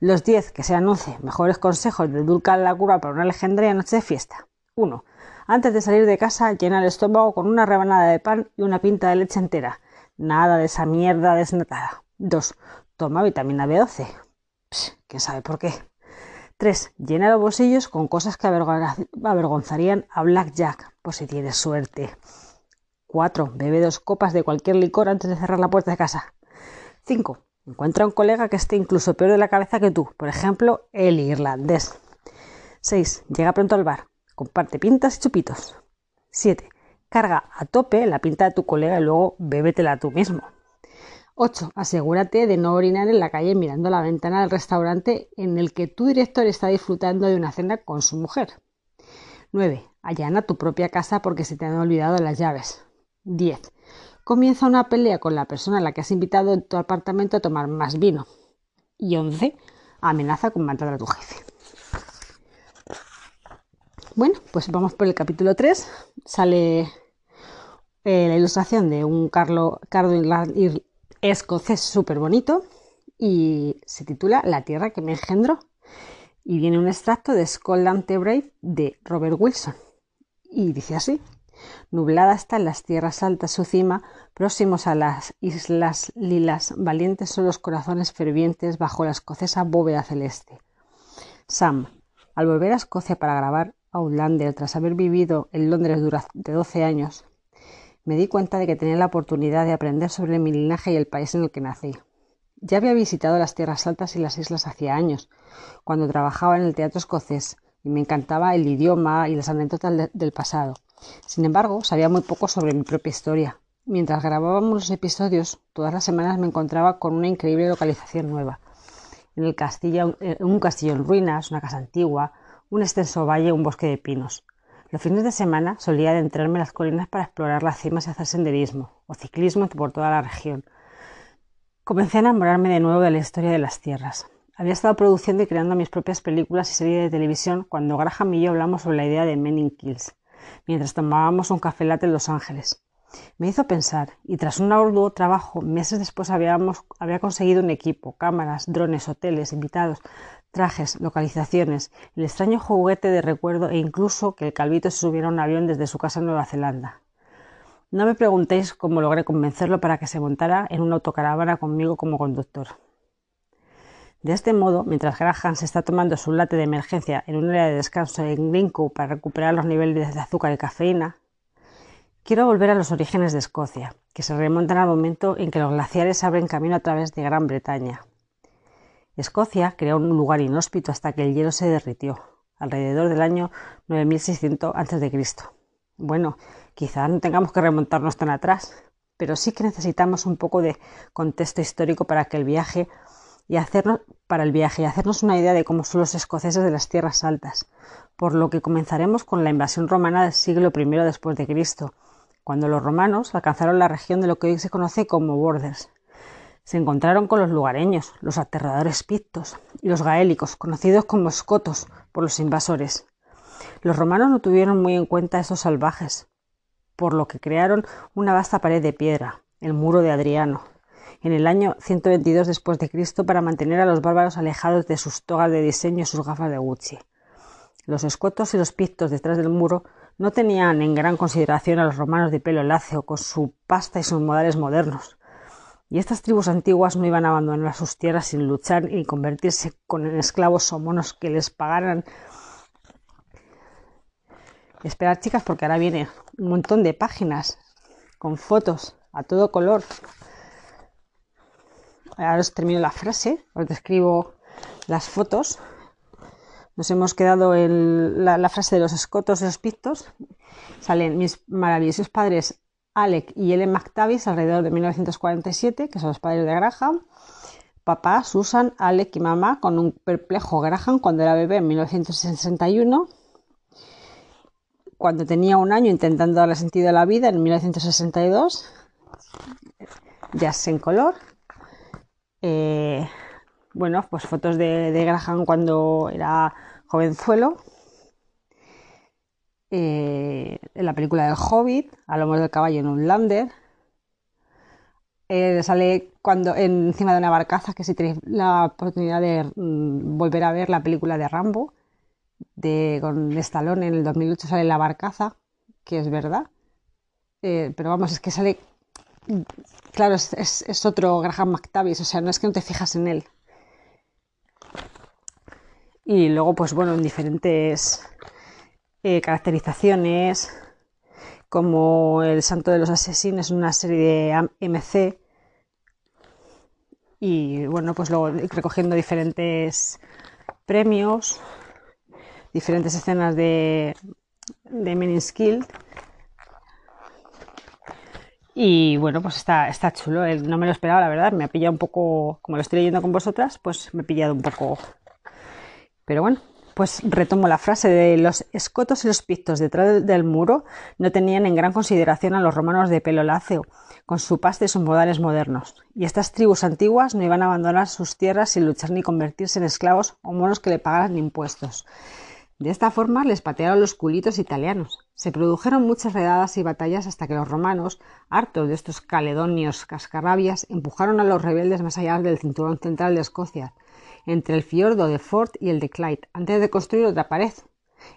Los 10 que sean 11 mejores consejos de Dulca la cura para una legendaria noche de fiesta. 1. Antes de salir de casa, llena el estómago con una rebanada de pan y una pinta de leche entera. Nada de esa mierda desnatada. 2. Toma vitamina B12. ¿Quién sabe por qué? 3. Llena los bolsillos con cosas que avergonzarían a Black Jack, por si tienes suerte. 4. Bebe dos copas de cualquier licor antes de cerrar la puerta de casa. 5. Encuentra un colega que esté incluso peor de la cabeza que tú, por ejemplo, el irlandés. 6. Llega pronto al bar. Comparte pintas y chupitos. 7. Carga a tope la pinta de tu colega y luego bébetela tú mismo. 8. Asegúrate de no orinar en la calle mirando la ventana del restaurante en el que tu director está disfrutando de una cena con su mujer. 9. Allana tu propia casa porque se te han olvidado las llaves. 10. Comienza una pelea con la persona a la que has invitado en tu apartamento a tomar más vino. Y 11. Amenaza con matar a tu jefe. Bueno, pues vamos por el capítulo 3. Sale eh, la ilustración de un carlo, cardo escocés súper bonito y se titula La tierra que me engendró. Y viene un extracto de Scotland the Brave de Robert Wilson. Y dice así. Nublada está en las tierras altas su cima, próximos a las islas lilas, valientes son los corazones fervientes bajo la escocesa bóveda celeste. Sam, al volver a Escocia para grabar Outlander tras haber vivido en Londres durante 12 años, me di cuenta de que tenía la oportunidad de aprender sobre mi linaje y el país en el que nací. Ya había visitado las tierras altas y las islas hacía años, cuando trabajaba en el teatro escocés, y me encantaba el idioma y las anécdotas del pasado. Sin embargo, sabía muy poco sobre mi propia historia. Mientras grabábamos los episodios, todas las semanas me encontraba con una increíble localización nueva. En el castillo, un castillo en ruinas, una casa antigua, un extenso valle, un bosque de pinos. Los fines de semana solía adentrarme en las colinas para explorar las cimas y hacer senderismo o ciclismo por toda la región. Comencé a enamorarme de nuevo de la historia de las tierras. Había estado produciendo y creando mis propias películas y series de televisión cuando Graham y yo hablamos sobre la idea de Men in Kills, mientras tomábamos un café latte en Los Ángeles. Me hizo pensar, y tras un arduo trabajo, meses después habíamos, había conseguido un equipo, cámaras, drones, hoteles, invitados, trajes, localizaciones, el extraño juguete de recuerdo e incluso que el calvito se subiera a un avión desde su casa en Nueva Zelanda. No me preguntéis cómo logré convencerlo para que se montara en una autocaravana conmigo como conductor. De este modo, mientras Graham se está tomando su late de emergencia en un área de descanso en Glencoe para recuperar los niveles de azúcar y cafeína, quiero volver a los orígenes de Escocia, que se remontan al momento en que los glaciares abren camino a través de Gran Bretaña. Escocia creó un lugar inhóspito hasta que el hielo se derritió, alrededor del año 9600 a.C. Bueno, quizá no tengamos que remontarnos tan atrás, pero sí que necesitamos un poco de contexto histórico para que el viaje y hacernos para el viaje y hacernos una idea de cómo son los escoceses de las tierras altas, por lo que comenzaremos con la invasión romana del siglo I después de Cristo, cuando los romanos alcanzaron la región de lo que hoy se conoce como Borders, se encontraron con los lugareños, los aterradores pictos y los gaélicos, conocidos como escotos por los invasores. Los romanos no tuvieron muy en cuenta a estos salvajes, por lo que crearon una vasta pared de piedra, el muro de Adriano, en el año 122 después de Cristo para mantener a los bárbaros alejados de sus togas de diseño y sus gafas de Gucci. Los escotos y los pictos detrás del muro no tenían en gran consideración a los romanos de pelo láceo con su pasta y sus modales modernos, y estas tribus antiguas no iban a abandonar sus tierras sin luchar y convertirse con esclavos o monos que les pagaran. Esperad, chicas, porque ahora viene un montón de páginas con fotos a todo color. Ahora os termino la frase, os describo las fotos. Nos hemos quedado en la, frase de los escotos y los pictos. Salen mis maravillosos padres Alec y Ellen McTavish alrededor de 1947, que son los padres de Graham. Papá, Susan, Alec y mamá con un perplejo Graham cuando era bebé en 1961. Cuando tenía un año intentando darle sentido a la vida en 1962. Jazz en color. Eh, bueno, pues fotos de, de Graham cuando era jovenzuelo eh, en la película del Hobbit, a lomos del caballo en un lander. Eh, sale cuando encima de una barcaza, que si tenéis la oportunidad de mm, volver a ver la película de Rambo, de, con Stallone en el 2008 sale la barcaza, que es verdad. Eh, pero vamos, es que sale... Claro, es, es otro Graham McTavish, o sea, no es que no te fijas en él. Y luego, pues bueno, en diferentes eh, caracterizaciones como El Santo de los Asesinos, una serie de MC. Y bueno, pues luego recogiendo diferentes premios, diferentes escenas de, de Men Y bueno, pues está, está chulo. No me lo esperaba, la verdad. Me ha pillado un poco, como lo estoy leyendo con vosotras, pues me he pillado un poco. Pero bueno, pues retomo la frase de los escotos y los pictos detrás del muro no tenían en gran consideración a los romanos de pelo láceo, con su pasta y sus modales modernos, y estas tribus antiguas no iban a abandonar sus tierras sin luchar ni convertirse en esclavos o monos que le pagaran impuestos. De esta forma les patearon los culitos italianos. Se produjeron muchas redadas y batallas hasta que los romanos, hartos de estos caledonios cascarrabias, empujaron a los rebeldes más allá del cinturón central de Escocia, entre el fiordo de Fort y el de Clyde, antes de construir otra pared,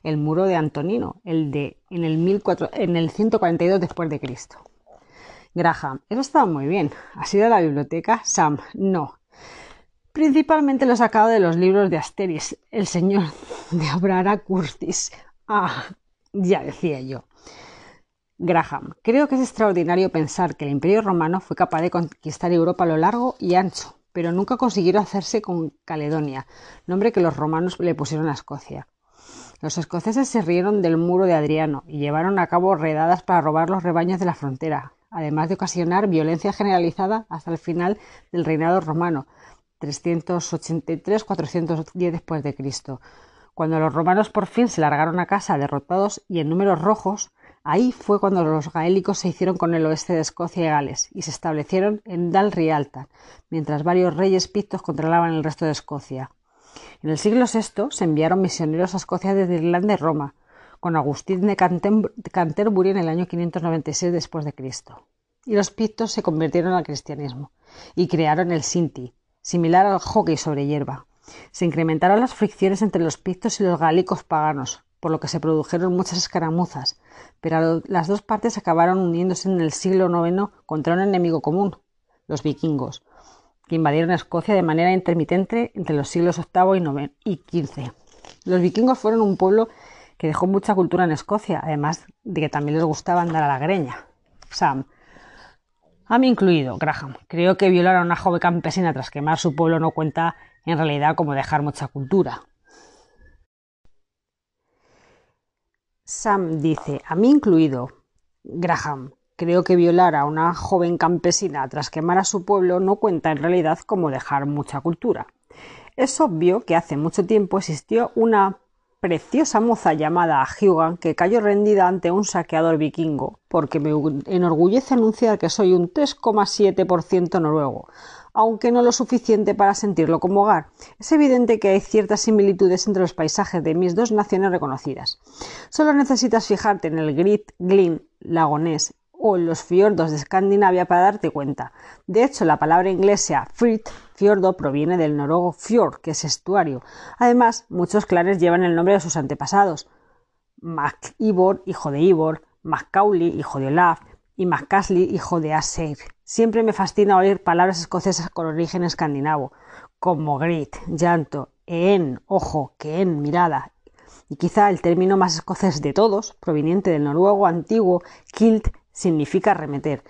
el muro de Antonino, el de en el, en el 142 después de Cristo. Graham, eso estaba muy bien. ¿Has ido a la biblioteca? Sam, no. Principalmente lo he sacado de los libros de Asteris, el señor de Abrara Curtis. Ah, ya decía yo. Graham, creo que es extraordinario pensar que el Imperio Romano fue capaz de conquistar Europa a lo largo y ancho, pero nunca consiguieron hacerse con Caledonia, nombre que los romanos le pusieron a Escocia. Los escoceses se rieron del muro de Adriano y llevaron a cabo redadas para robar los rebaños de la frontera, además de ocasionar violencia generalizada hasta el final del reinado romano, 383-410 después de Cristo, Cuando los romanos por fin se largaron a casa derrotados y en números rojos, ahí fue cuando los gaélicos se hicieron con el oeste de Escocia y Gales y se establecieron en Dal Rialta, mientras varios reyes pictos controlaban el resto de Escocia. En el siglo VI se enviaron misioneros a Escocia desde Irlanda y Roma, con Agustín de Canterbury en el año 596 después. Y los pictos se convirtieron al cristianismo y crearon el Sinti, similar al hockey sobre hierba. Se incrementaron las fricciones entre los pictos y los gaélicos paganos, por lo que se produjeron muchas escaramuzas, pero las dos partes acabaron uniéndose en el siglo IX contra un enemigo común, los vikingos, que invadieron Escocia de manera intermitente entre los siglos VIII y XV. Los vikingos fueron un pueblo que dejó mucha cultura en Escocia, además de que también les gustaba andar a la greña. Sam, a mí incluido, Graham. Creo que violar a una joven campesina tras quemar su pueblo no cuenta en realidad como dejar mucha cultura. Sam dice, a mí incluido, Graham. Creo que violar a una joven campesina tras quemar a su pueblo no cuenta en realidad como dejar mucha cultura. Es obvio que hace mucho tiempo existió una preciosa moza llamada Hyugan que cayó rendida ante un saqueador vikingo, porque me enorgullece anunciar que soy un 3,7% noruego, aunque no lo suficiente para sentirlo como hogar. Es evidente que hay ciertas similitudes entre los paisajes de mis dos naciones reconocidas. Solo necesitas fijarte en el Grit Glin lagonés o en los fiordos de Escandinavia para darte cuenta. De hecho, la palabra inglesa frit, fiordo, proviene del noruego fjord, que es estuario. Además, muchos clanes llevan el nombre de sus antepasados. Mac Ivor, hijo de Ivor, Macaulay, hijo de Olaf, y Macasli, hijo de Aseir. Siempre me fascina oír palabras escocesas con origen escandinavo, como grit, llanto, en, ojo, que en, mirada, y quizá el término más escocés de todos, proveniente del noruego antiguo kilt, significa arremeter.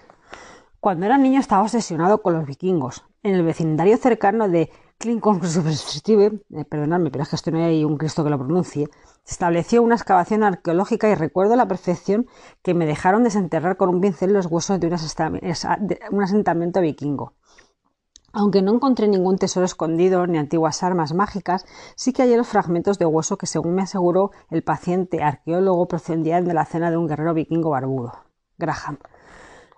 Cuando era niño estaba obsesionado con los vikingos. En el vecindario cercano de Klinkonsubstive, eh, perdonadme, pero es que esto no hay un Cristo que lo pronuncie, estableció una excavación arqueológica y recuerdo a la perfección que me dejaron desenterrar con un pincel los huesos de un asentamiento vikingo. Aunque no encontré ningún tesoro escondido ni antiguas armas mágicas, sí que hallé los fragmentos de hueso que, según me aseguró el paciente arqueólogo, procedían de la cena de un guerrero vikingo barbudo. Graham.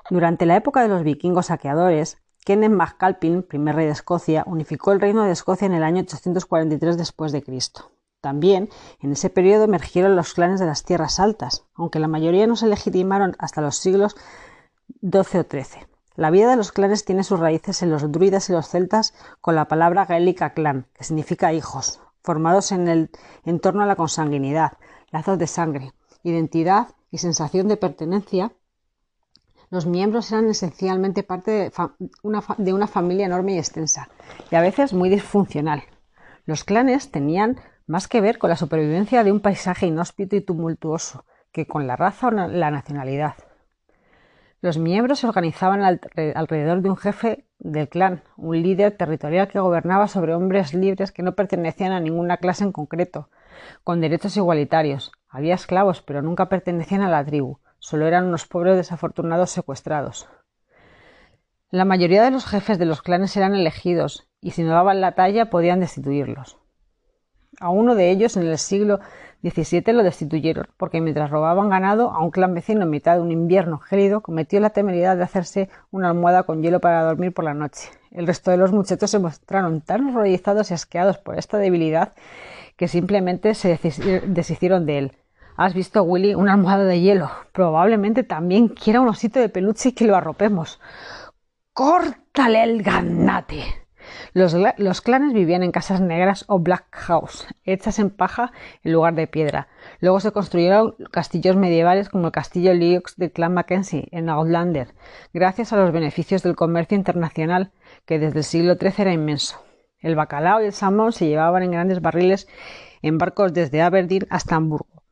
Durante la época de los vikingos saqueadores, Kenneth MacAlpin, primer rey de Escocia, unificó el reino de Escocia en el año 843 después de. También en ese periodo emergieron los clanes de las tierras altas, aunque la mayoría no se legitimaron hasta los siglos XII o XIII. La vida de los clanes tiene sus raíces en los druidas y los celtas con la palabra gaélica clan, que significa hijos, formados en el en torno a la consanguinidad, lazos de sangre, identidad y sensación de pertenencia los miembros eran esencialmente parte de una, de una familia enorme y extensa, y a veces muy disfuncional. Los clanes tenían más que ver con la supervivencia de un paisaje inhóspito y tumultuoso que con la raza o la nacionalidad. Los miembros se organizaban alrededor de un jefe del clan, un líder territorial que gobernaba sobre hombres libres que no pertenecían a ninguna clase en concreto, con derechos igualitarios. Había esclavos, pero nunca pertenecían a la tribu, solo eran unos pobres desafortunados secuestrados. La mayoría de los jefes de los clanes eran elegidos, y si no daban la talla podían destituirlos. A uno de ellos en el siglo XVII lo destituyeron, porque mientras robaban ganado a un clan vecino en mitad de un invierno gélido, cometió la temeridad de hacerse una almohada con hielo para dormir por la noche. El resto de los muchachos se mostraron tan horrorizados y asqueados por esta debilidad que simplemente se deshicieron de él. ¿Has visto, Willy, una almohada de hielo? Probablemente también quiera un osito de peluche y que lo arropemos. ¡Córtale el ganate! Los, clanes vivían en casas negras o black house, hechas en paja en lugar de piedra. Luego se construyeron castillos medievales como el castillo Liox del clan Mackenzie en Outlander, gracias a los beneficios del comercio internacional que desde el siglo XIII era inmenso. El bacalao y el salmón se llevaban en grandes barriles en barcos desde Aberdeen hasta Hamburgo.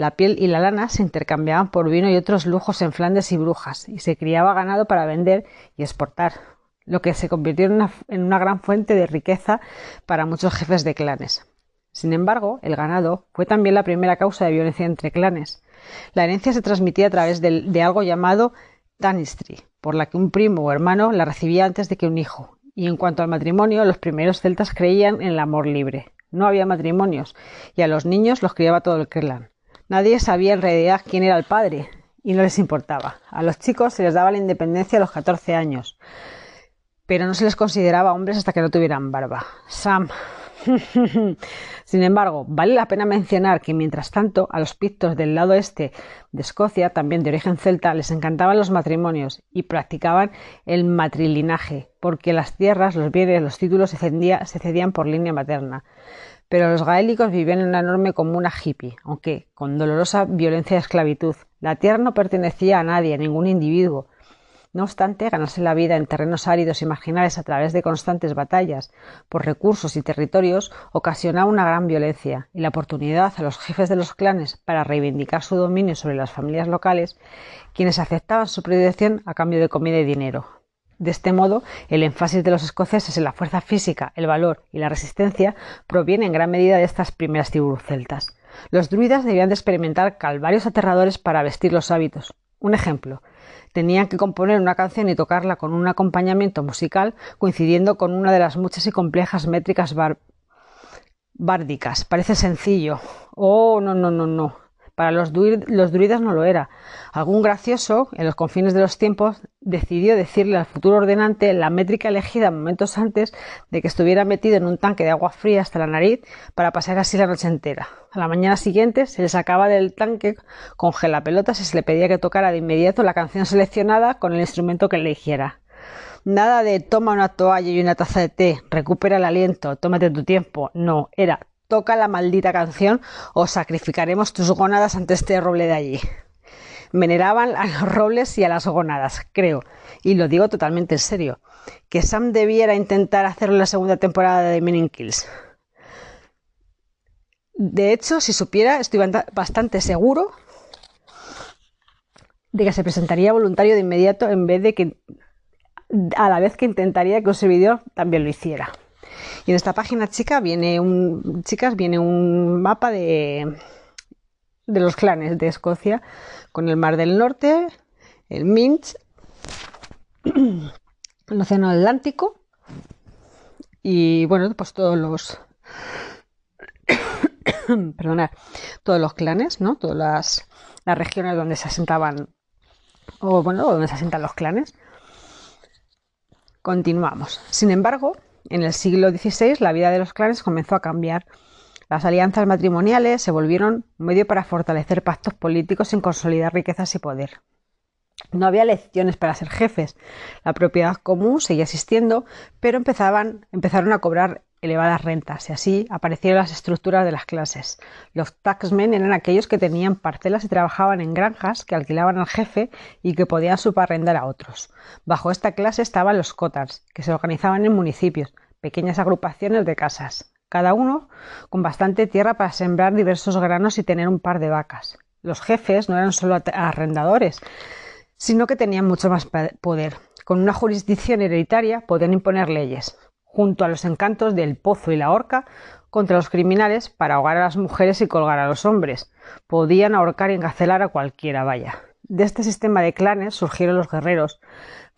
La piel y la lana se intercambiaban por vino y otros lujos en Flandes y Brujas, y se criaba ganado para vender y exportar, lo que se convirtió en una, gran fuente de riqueza para muchos jefes de clanes. Sin embargo, el ganado fue también la primera causa de violencia entre clanes. La herencia se transmitía a través de, de algo llamado tanistry, por la que un primo o hermano la recibía antes de que un hijo. Y en cuanto al matrimonio, los primeros celtas creían en el amor libre. No había matrimonios, y a los niños los criaba todo el clan. Nadie sabía en realidad quién era el padre, y no les importaba. A los chicos se les daba la independencia a los 14 años, pero no se les consideraba hombres hasta que no tuvieran barba. Sam. [LAUGHS] Sin embargo, vale la pena mencionar que mientras tanto a los pictos del lado este de Escocia, también de origen celta, les encantaban los matrimonios y practicaban el matrilinaje, porque las tierras, los bienes, los títulos se, se cedían por línea materna pero los gaélicos vivían en una enorme comuna hippie, aunque con dolorosa violencia y esclavitud. La tierra no pertenecía a nadie, a ningún individuo. No obstante, ganarse la vida en terrenos áridos y marginales a través de constantes batallas por recursos y territorios ocasionaba una gran violencia, y la oportunidad a los jefes de los clanes para reivindicar su dominio sobre las familias locales, quienes aceptaban su predilección a cambio de comida y dinero. De este modo, el énfasis de los escoceses en la fuerza física, el valor y la resistencia proviene en gran medida de estas primeras tribus celtas. Los druidas debían de experimentar calvarios aterradores para vestir los hábitos. Un ejemplo, tenían que componer una canción y tocarla con un acompañamiento musical coincidiendo con una de las muchas y complejas métricas bárdicas. Parece sencillo. Oh, no, no, no, no. Para los, druidas no lo era. Algún gracioso, en los confines de los tiempos, decidió decirle al futuro ordenante la métrica elegida momentos antes de que estuviera metido en un tanque de agua fría hasta la nariz para pasar así la noche entera. A la mañana siguiente se le sacaba del tanque con gelapelotas y se le pedía que tocara de inmediato la canción seleccionada con el instrumento que eligiera. Nada de toma una toalla y una taza de té, recupera el aliento, tómate tu tiempo. No, era toca la maldita canción o sacrificaremos tus gónadas ante este roble de allí. Veneraban a los robles y a las gónadas, creo, y lo digo totalmente en serio, que Sam debiera intentar hacerlo en la segunda temporada de Meaning Kills. De hecho, si supiera, estoy bastante seguro de que se presentaría voluntario de inmediato en vez de que a la vez que intentaría que un servidor también lo hiciera. Y en esta página chica viene un, chicas, viene un mapa de, de los clanes de Escocia con el Mar del Norte, el Minch, el Océano Atlántico y bueno, pues todos los [COUGHS] perdonad, todos los clanes, ¿no? Todas las, las regiones donde se asentaban o bueno, donde se asentan los clanes. Continuamos. Sin embargo, en el siglo XVI la vida de los clanes comenzó a cambiar. Las alianzas matrimoniales se volvieron un medio para fortalecer pactos políticos sin consolidar riquezas y poder. No había elecciones para ser jefes. La propiedad común seguía existiendo, pero empezaban, empezaron a cobrar elevadas rentas y así aparecieron las estructuras de las clases. Los taxmen eran aquellos que tenían parcelas y trabajaban en granjas que alquilaban al jefe y que podían subarrendar a otros. Bajo esta clase estaban los cotars, que se organizaban en municipios, pequeñas agrupaciones de casas, cada uno con bastante tierra para sembrar diversos granos y tener un par de vacas. Los jefes no eran solo arrendadores, sino que tenían mucho más poder. Con una jurisdicción hereditaria podían imponer leyes, junto a los encantos del pozo y la horca, contra los criminales para ahogar a las mujeres y colgar a los hombres. Podían ahorcar y encarcelar a cualquiera, vaya. De este sistema de clanes surgieron los guerreros,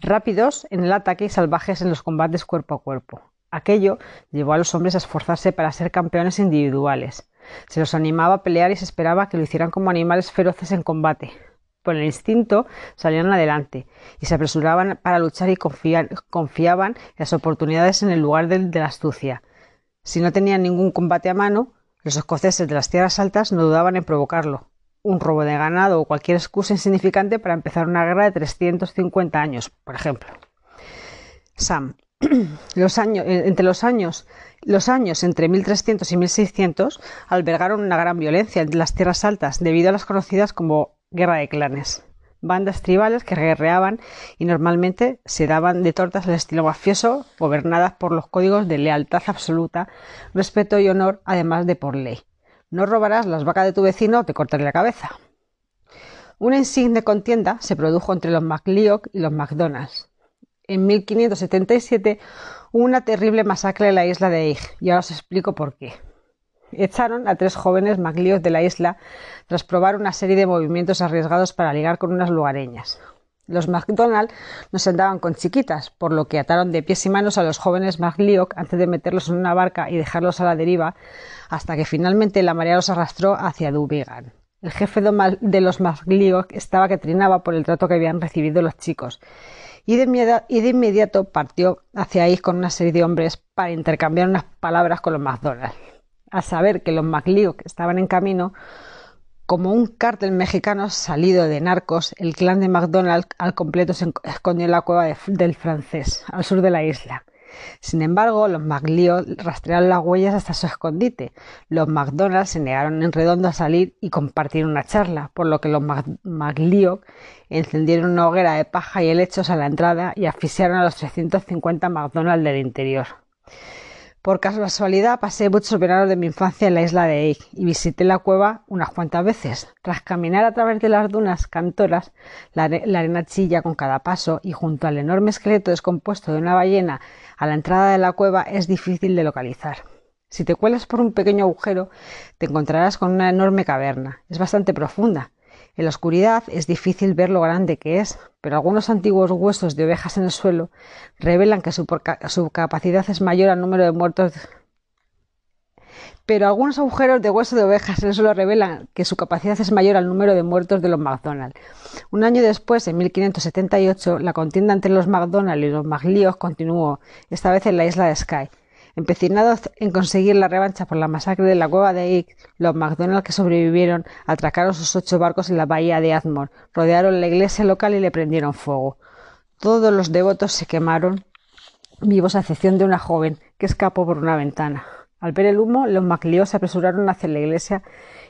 rápidos en el ataque y salvajes en los combates cuerpo a cuerpo. Aquello llevó a los hombres a esforzarse para ser campeones individuales. Se los animaba a pelear y se esperaba que lo hicieran como animales feroces en combate, por el instinto salían adelante y se apresuraban para luchar y confiaban en las oportunidades en el lugar de, la astucia. Si no tenían ningún combate a mano, los escoceses de las tierras altas no dudaban en provocarlo. Un robo de ganado o cualquier excusa insignificante para empezar una guerra de 350 años, por ejemplo. Sam. [CLEARS THROAT] Los años, eh, entre los años, los años entre 1300 y 1600 albergaron una gran violencia en las tierras altas debido a las conocidas como guerra de clanes. Bandas tribales que guerreaban y normalmente se daban de tortas al estilo mafioso, gobernadas por los códigos de lealtad absoluta, respeto y honor, además de por ley. No robarás las vacas de tu vecino o te cortaré la cabeza. Una insigne contienda se produjo entre los MacLeod y los MacDonalds. En 1577 hubo una terrible masacre en la isla de Eig, y ahora os explico por qué echaron a tres jóvenes maglíos de la isla tras probar una serie de movimientos arriesgados para ligar con unas lugareñas. Los MacDonald no se andaban con chiquitas, por lo que ataron de pies y manos a los jóvenes MacLeod antes de meterlos en una barca y dejarlos a la deriva, hasta que finalmente la marea los arrastró hacia Dubigan. El jefe de los MacLeod estaba que trinaba por el trato que habían recibido los chicos, y de, inmediato partió hacia ahí con una serie de hombres para intercambiar unas palabras con los MacDonald. Al saber que los MacLeod estaban en camino, como un cártel mexicano salido de narcos, el clan de McDonald al completo se escondió en la cueva del francés, al sur de la isla. Sin embargo, los MacLeod rastrearon las huellas hasta su escondite. Los McDonald se negaron en redondo a salir y compartir una charla, por lo que los MacLeod encendieron una hoguera de paja y helechos a la entrada y asfixiaron a los 350 McDonald del interior. Por casualidad pasé muchos veranos de mi infancia en la isla de Eik y visité la cueva unas cuantas veces. Tras caminar a través de las dunas cantoras, la, arena chilla con cada paso y junto al enorme esqueleto descompuesto de una ballena a la entrada de la cueva es difícil de localizar. Si te cuelas por un pequeño agujero, te encontrarás con una enorme caverna. Es bastante profunda en la oscuridad es difícil ver lo grande que es, pero algunos antiguos huesos de ovejas en el suelo revelan que su, capacidad es mayor al número de muertos pero algunos agujeros de hueso de ovejas en el suelo revelan que su capacidad es mayor al número de muertos de los McDonald. Un año después, en 1578, la contienda entre los McDonald y los MacLeod continuó, esta vez en la isla de Skye. Empecinados en conseguir la revancha por la masacre de la cueva de Ick, los MacDonald que sobrevivieron atracaron sus ocho barcos en la bahía de Admore, rodearon la iglesia local y le prendieron fuego. Todos los devotos se quemaron vivos a excepción de una joven que escapó por una ventana. Al ver el humo, los MacLeod se apresuraron hacia la iglesia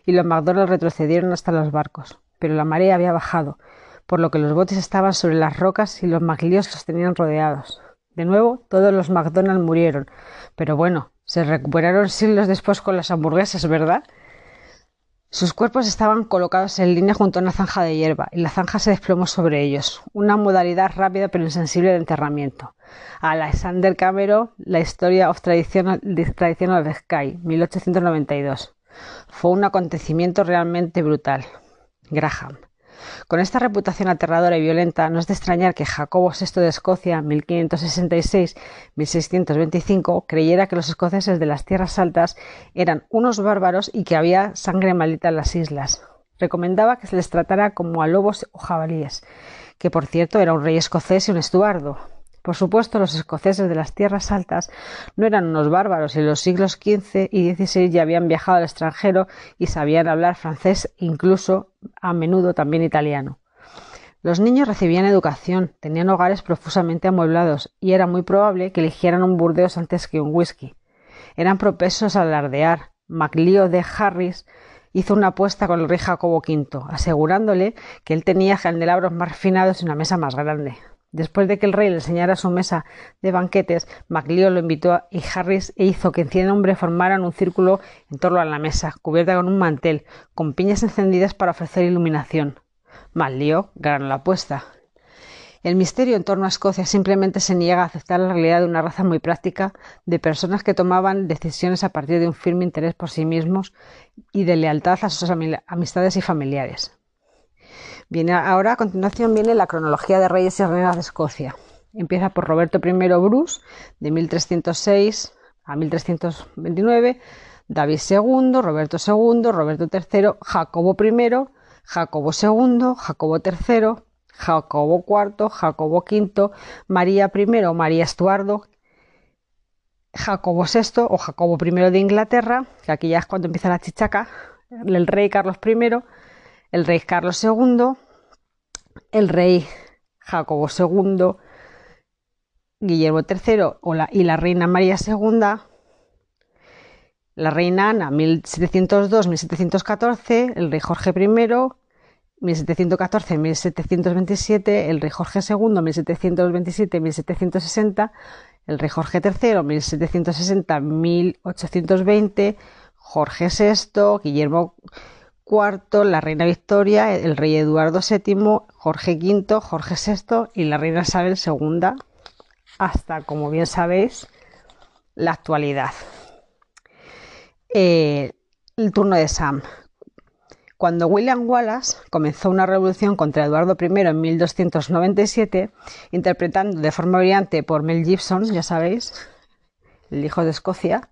y los MacDonald retrocedieron hasta los barcos. Pero la marea había bajado, por lo que los botes estaban sobre las rocas y los MacLeod los tenían rodeados. De nuevo, todos los McDonald murieron. Pero bueno, se recuperaron siglos después con las hamburguesas, ¿verdad? Sus cuerpos estaban colocados en línea junto a una zanja de hierba, y la zanja se desplomó sobre ellos, una modalidad rápida pero insensible de enterramiento. Alexander Cameron, La Historia of Traditional, Traditional of Sky, 1892. Fue un acontecimiento realmente brutal. Graham. Con esta reputación aterradora y violenta, no es de extrañar que Jacobo VI de Escocia, 1566-1625, creyera que los escoceses de las tierras altas eran unos bárbaros y que había sangre maldita en las islas. Recomendaba que se les tratara como a lobos o jabalíes, que por cierto era un rey escocés y un estuardo, por supuesto, los escoceses de las tierras altas no eran unos bárbaros y en los siglos XV y XVI ya habían viajado al extranjero y sabían hablar francés, incluso a menudo también italiano. Los niños recibían educación, tenían hogares profusamente amueblados y era muy probable que eligieran un Burdeos antes que un whisky. Eran propensos a alardear. MacLeod de Harris hizo una apuesta con el rey Jacobo V, asegurándole que él tenía candelabros más refinados y una mesa más grande. Después de que el rey le enseñara su mesa de banquetes, MacLeod lo invitó y Harris e hizo que cien hombres formaran un círculo en torno a la mesa, cubierta con un mantel, con piñas encendidas para ofrecer iluminación. MacLeod ganó la apuesta. El misterio en torno a Escocia simplemente se niega a aceptar la realidad de una raza muy práctica, de personas que tomaban decisiones a partir de un firme interés por sí mismos y de lealtad a sus amistades y familiares. Ahora a continuación viene la cronología de reyes y reinas de Escocia. Empieza por Roberto I Bruce de 1306 a 1329, David II, Roberto II, Roberto III, Jacobo I, Jacobo II, Jacobo III, Jacobo IV, Jacobo V, María I María Estuardo, Jacobo VI o Jacobo I de Inglaterra, que aquí ya es cuando empieza la chichaca, el rey Carlos I, el rey Carlos II, el rey Jacobo II, Guillermo III y la reina María II, la reina Ana 1702-1714, el rey Jorge I 1714-1727, el rey Jorge II 1727-1760, el rey Jorge III 1760-1820, Jorge VI, Guillermo La reina Victoria, el rey Eduardo VII, Jorge V, Jorge VI y la reina Isabel II, hasta, como bien sabéis, la actualidad. Eh, el turno de Sam. Cuando William Wallace comenzó una revolución contra Eduardo I en 1297, interpretando de forma brillante por Mel Gibson, ya sabéis, el hijo de Escocia,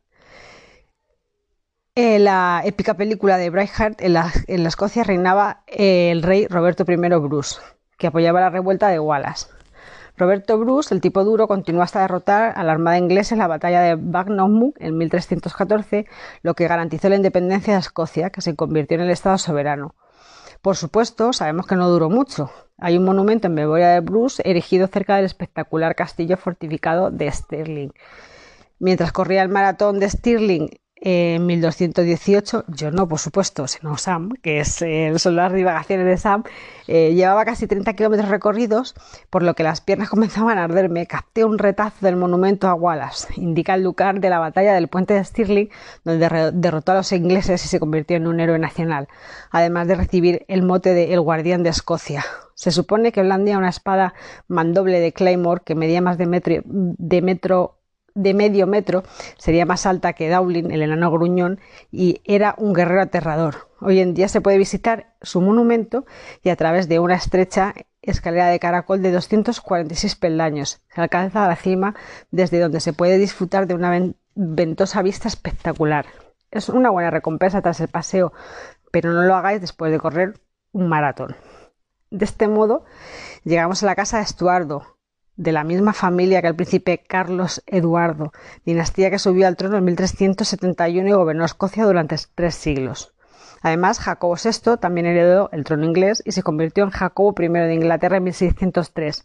en la épica película de Braveheart, en la, Escocia reinaba el rey Roberto I Bruce, que apoyaba la revuelta de Wallace. Roberto Bruce, el tipo duro, continuó hasta derrotar a la armada inglesa en la batalla de Bagnogmook en 1314, lo que garantizó la independencia de Escocia, que se convirtió en el Estado soberano. Por supuesto, sabemos que no duró mucho. Hay un monumento en memoria de Bruce erigido cerca del espectacular castillo fortificado de Stirling. Mientras corría el maratón de Stirling en 1218, yo no, por supuesto, sino Sam, que es, eh, son las divagaciones de Sam, eh, llevaba casi 30 kilómetros recorridos, por lo que las piernas [LAUGHS] comenzaban a arderme. Capté un retazo del monumento a Wallace, indica el lugar de la batalla del puente de Stirling, donde derrotó a los ingleses y se convirtió en un héroe nacional, además de recibir el mote de El Guardián de Escocia. Se supone que blandía una espada mandoble de Claymore que medía más de metro de medio metro, sería más alta que Dowling, el enano gruñón, y era un guerrero aterrador. Hoy en día se puede visitar su monumento y a través de una estrecha escalera de caracol de 246 peldaños se alcanza a la cima desde donde se puede disfrutar de una ventosa vista espectacular. Es una buena recompensa tras el paseo, pero no lo hagáis después de correr un maratón. De este modo, llegamos a la casa de Estuardo, de la misma familia que el príncipe Carlos Eduardo, dinastía que subió al trono en 1371 y gobernó Escocia durante tres siglos. Además, Jacobo VI también heredó el trono inglés y se convirtió en Jacobo I de Inglaterra en 1603,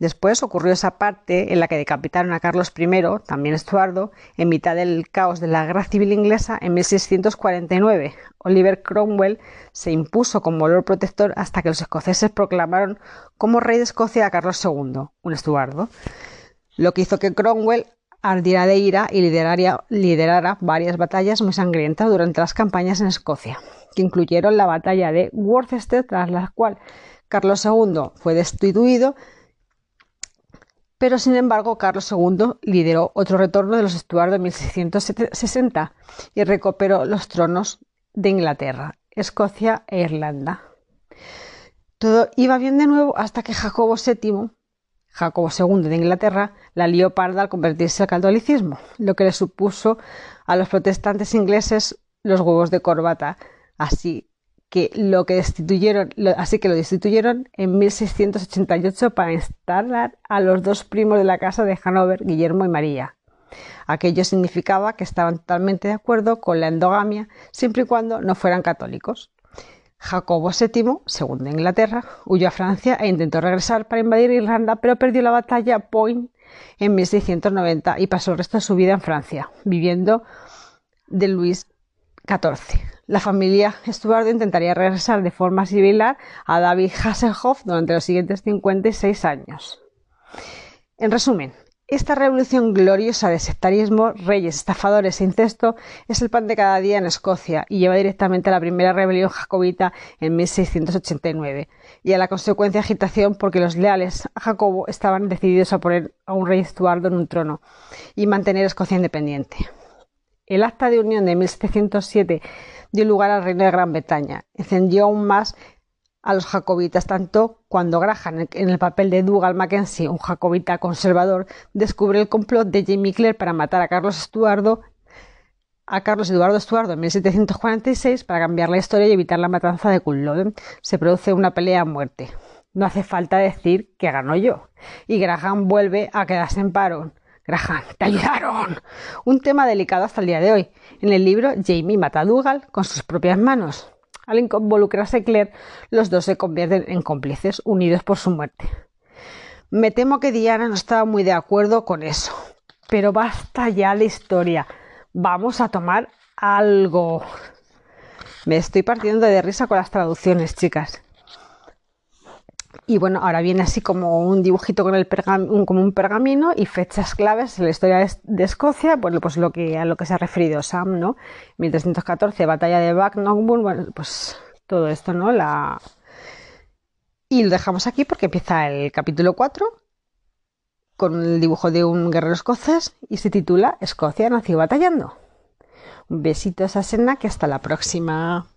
Después ocurrió esa parte en la que decapitaron a Carlos I, también Estuardo, en mitad del caos de la guerra civil inglesa en 1649. Oliver Cromwell se impuso como Lord Protector hasta que los escoceses proclamaron como rey de Escocia a Carlos II, un Estuardo, lo que hizo que Cromwell ardiera de ira y liderara varias batallas muy sangrientas durante las campañas en Escocia, que incluyeron la batalla de Worcester, tras la cual Carlos II fue destituido pero sin embargo Carlos II lideró otro retorno de los Estuardo en 1660 y recuperó los tronos de Inglaterra, Escocia e Irlanda. Todo iba bien de nuevo hasta que Jacobo VII, Jacobo II de Inglaterra, la lió parda al convertirse al catolicismo, lo que le supuso a los protestantes ingleses los huevos de corbata, así que lo que destituyeron, así que lo destituyeron en 1688 para instalar a los dos primos de la casa de Hanover, Guillermo y María. Aquello significaba que estaban totalmente de acuerdo con la endogamia siempre y cuando no fueran católicos. Jacobo VII, segundo de Inglaterra, huyó a Francia e intentó regresar para invadir Irlanda, pero perdió la batalla Point en 1690 y pasó el resto de su vida en Francia, viviendo de Luis La familia Estuardo intentaría regresar de forma similar a David Hasselhoff durante los siguientes 56 años. En resumen, esta revolución gloriosa de sectarismo, reyes, estafadores e incesto es el pan de cada día en Escocia y lleva directamente a la primera rebelión jacobita en 1689 y a la consecuente agitación porque los leales a Jacobo estaban decididos a poner a un rey Estuardo en un trono y mantener Escocia independiente. El acta de unión de 1707 dio lugar al reino de Gran Bretaña. Encendió aún más a los jacobitas, tanto cuando Graham, en el papel de Dougal Mackenzie, un jacobita conservador, descubre el complot de Jamie Clare para matar a Carlos Estuardo a Carlos Eduardo Estuardo en 1746 para cambiar la historia y evitar la matanza de Culloden. Se produce una pelea a muerte. No hace falta decir que ganó yo. Y Graham vuelve a quedarse en paro. Te ayudaron. Un tema delicado hasta el día de hoy. En el libro, Jamie mata a Dougal con sus propias manos. Al involucrarse Claire, los dos se convierten en cómplices, unidos por su muerte. Me temo que Diana no estaba muy de acuerdo con eso. Pero basta ya la historia. Vamos a tomar algo. Me estoy partiendo de risa con las traducciones, chicas. Y bueno, ahora viene así como un dibujito con el como un pergamino y fechas claves en la historia de, Escocia, bueno, pues lo que, a lo que se ha referido Sam, ¿no? 1314, batalla de Bagnogburn, bueno, pues todo esto, ¿no? Y lo dejamos aquí porque empieza el capítulo 4 con el dibujo de un guerrero escocés y se titula Escocia nació batallando. Un besito a escena que hasta la próxima.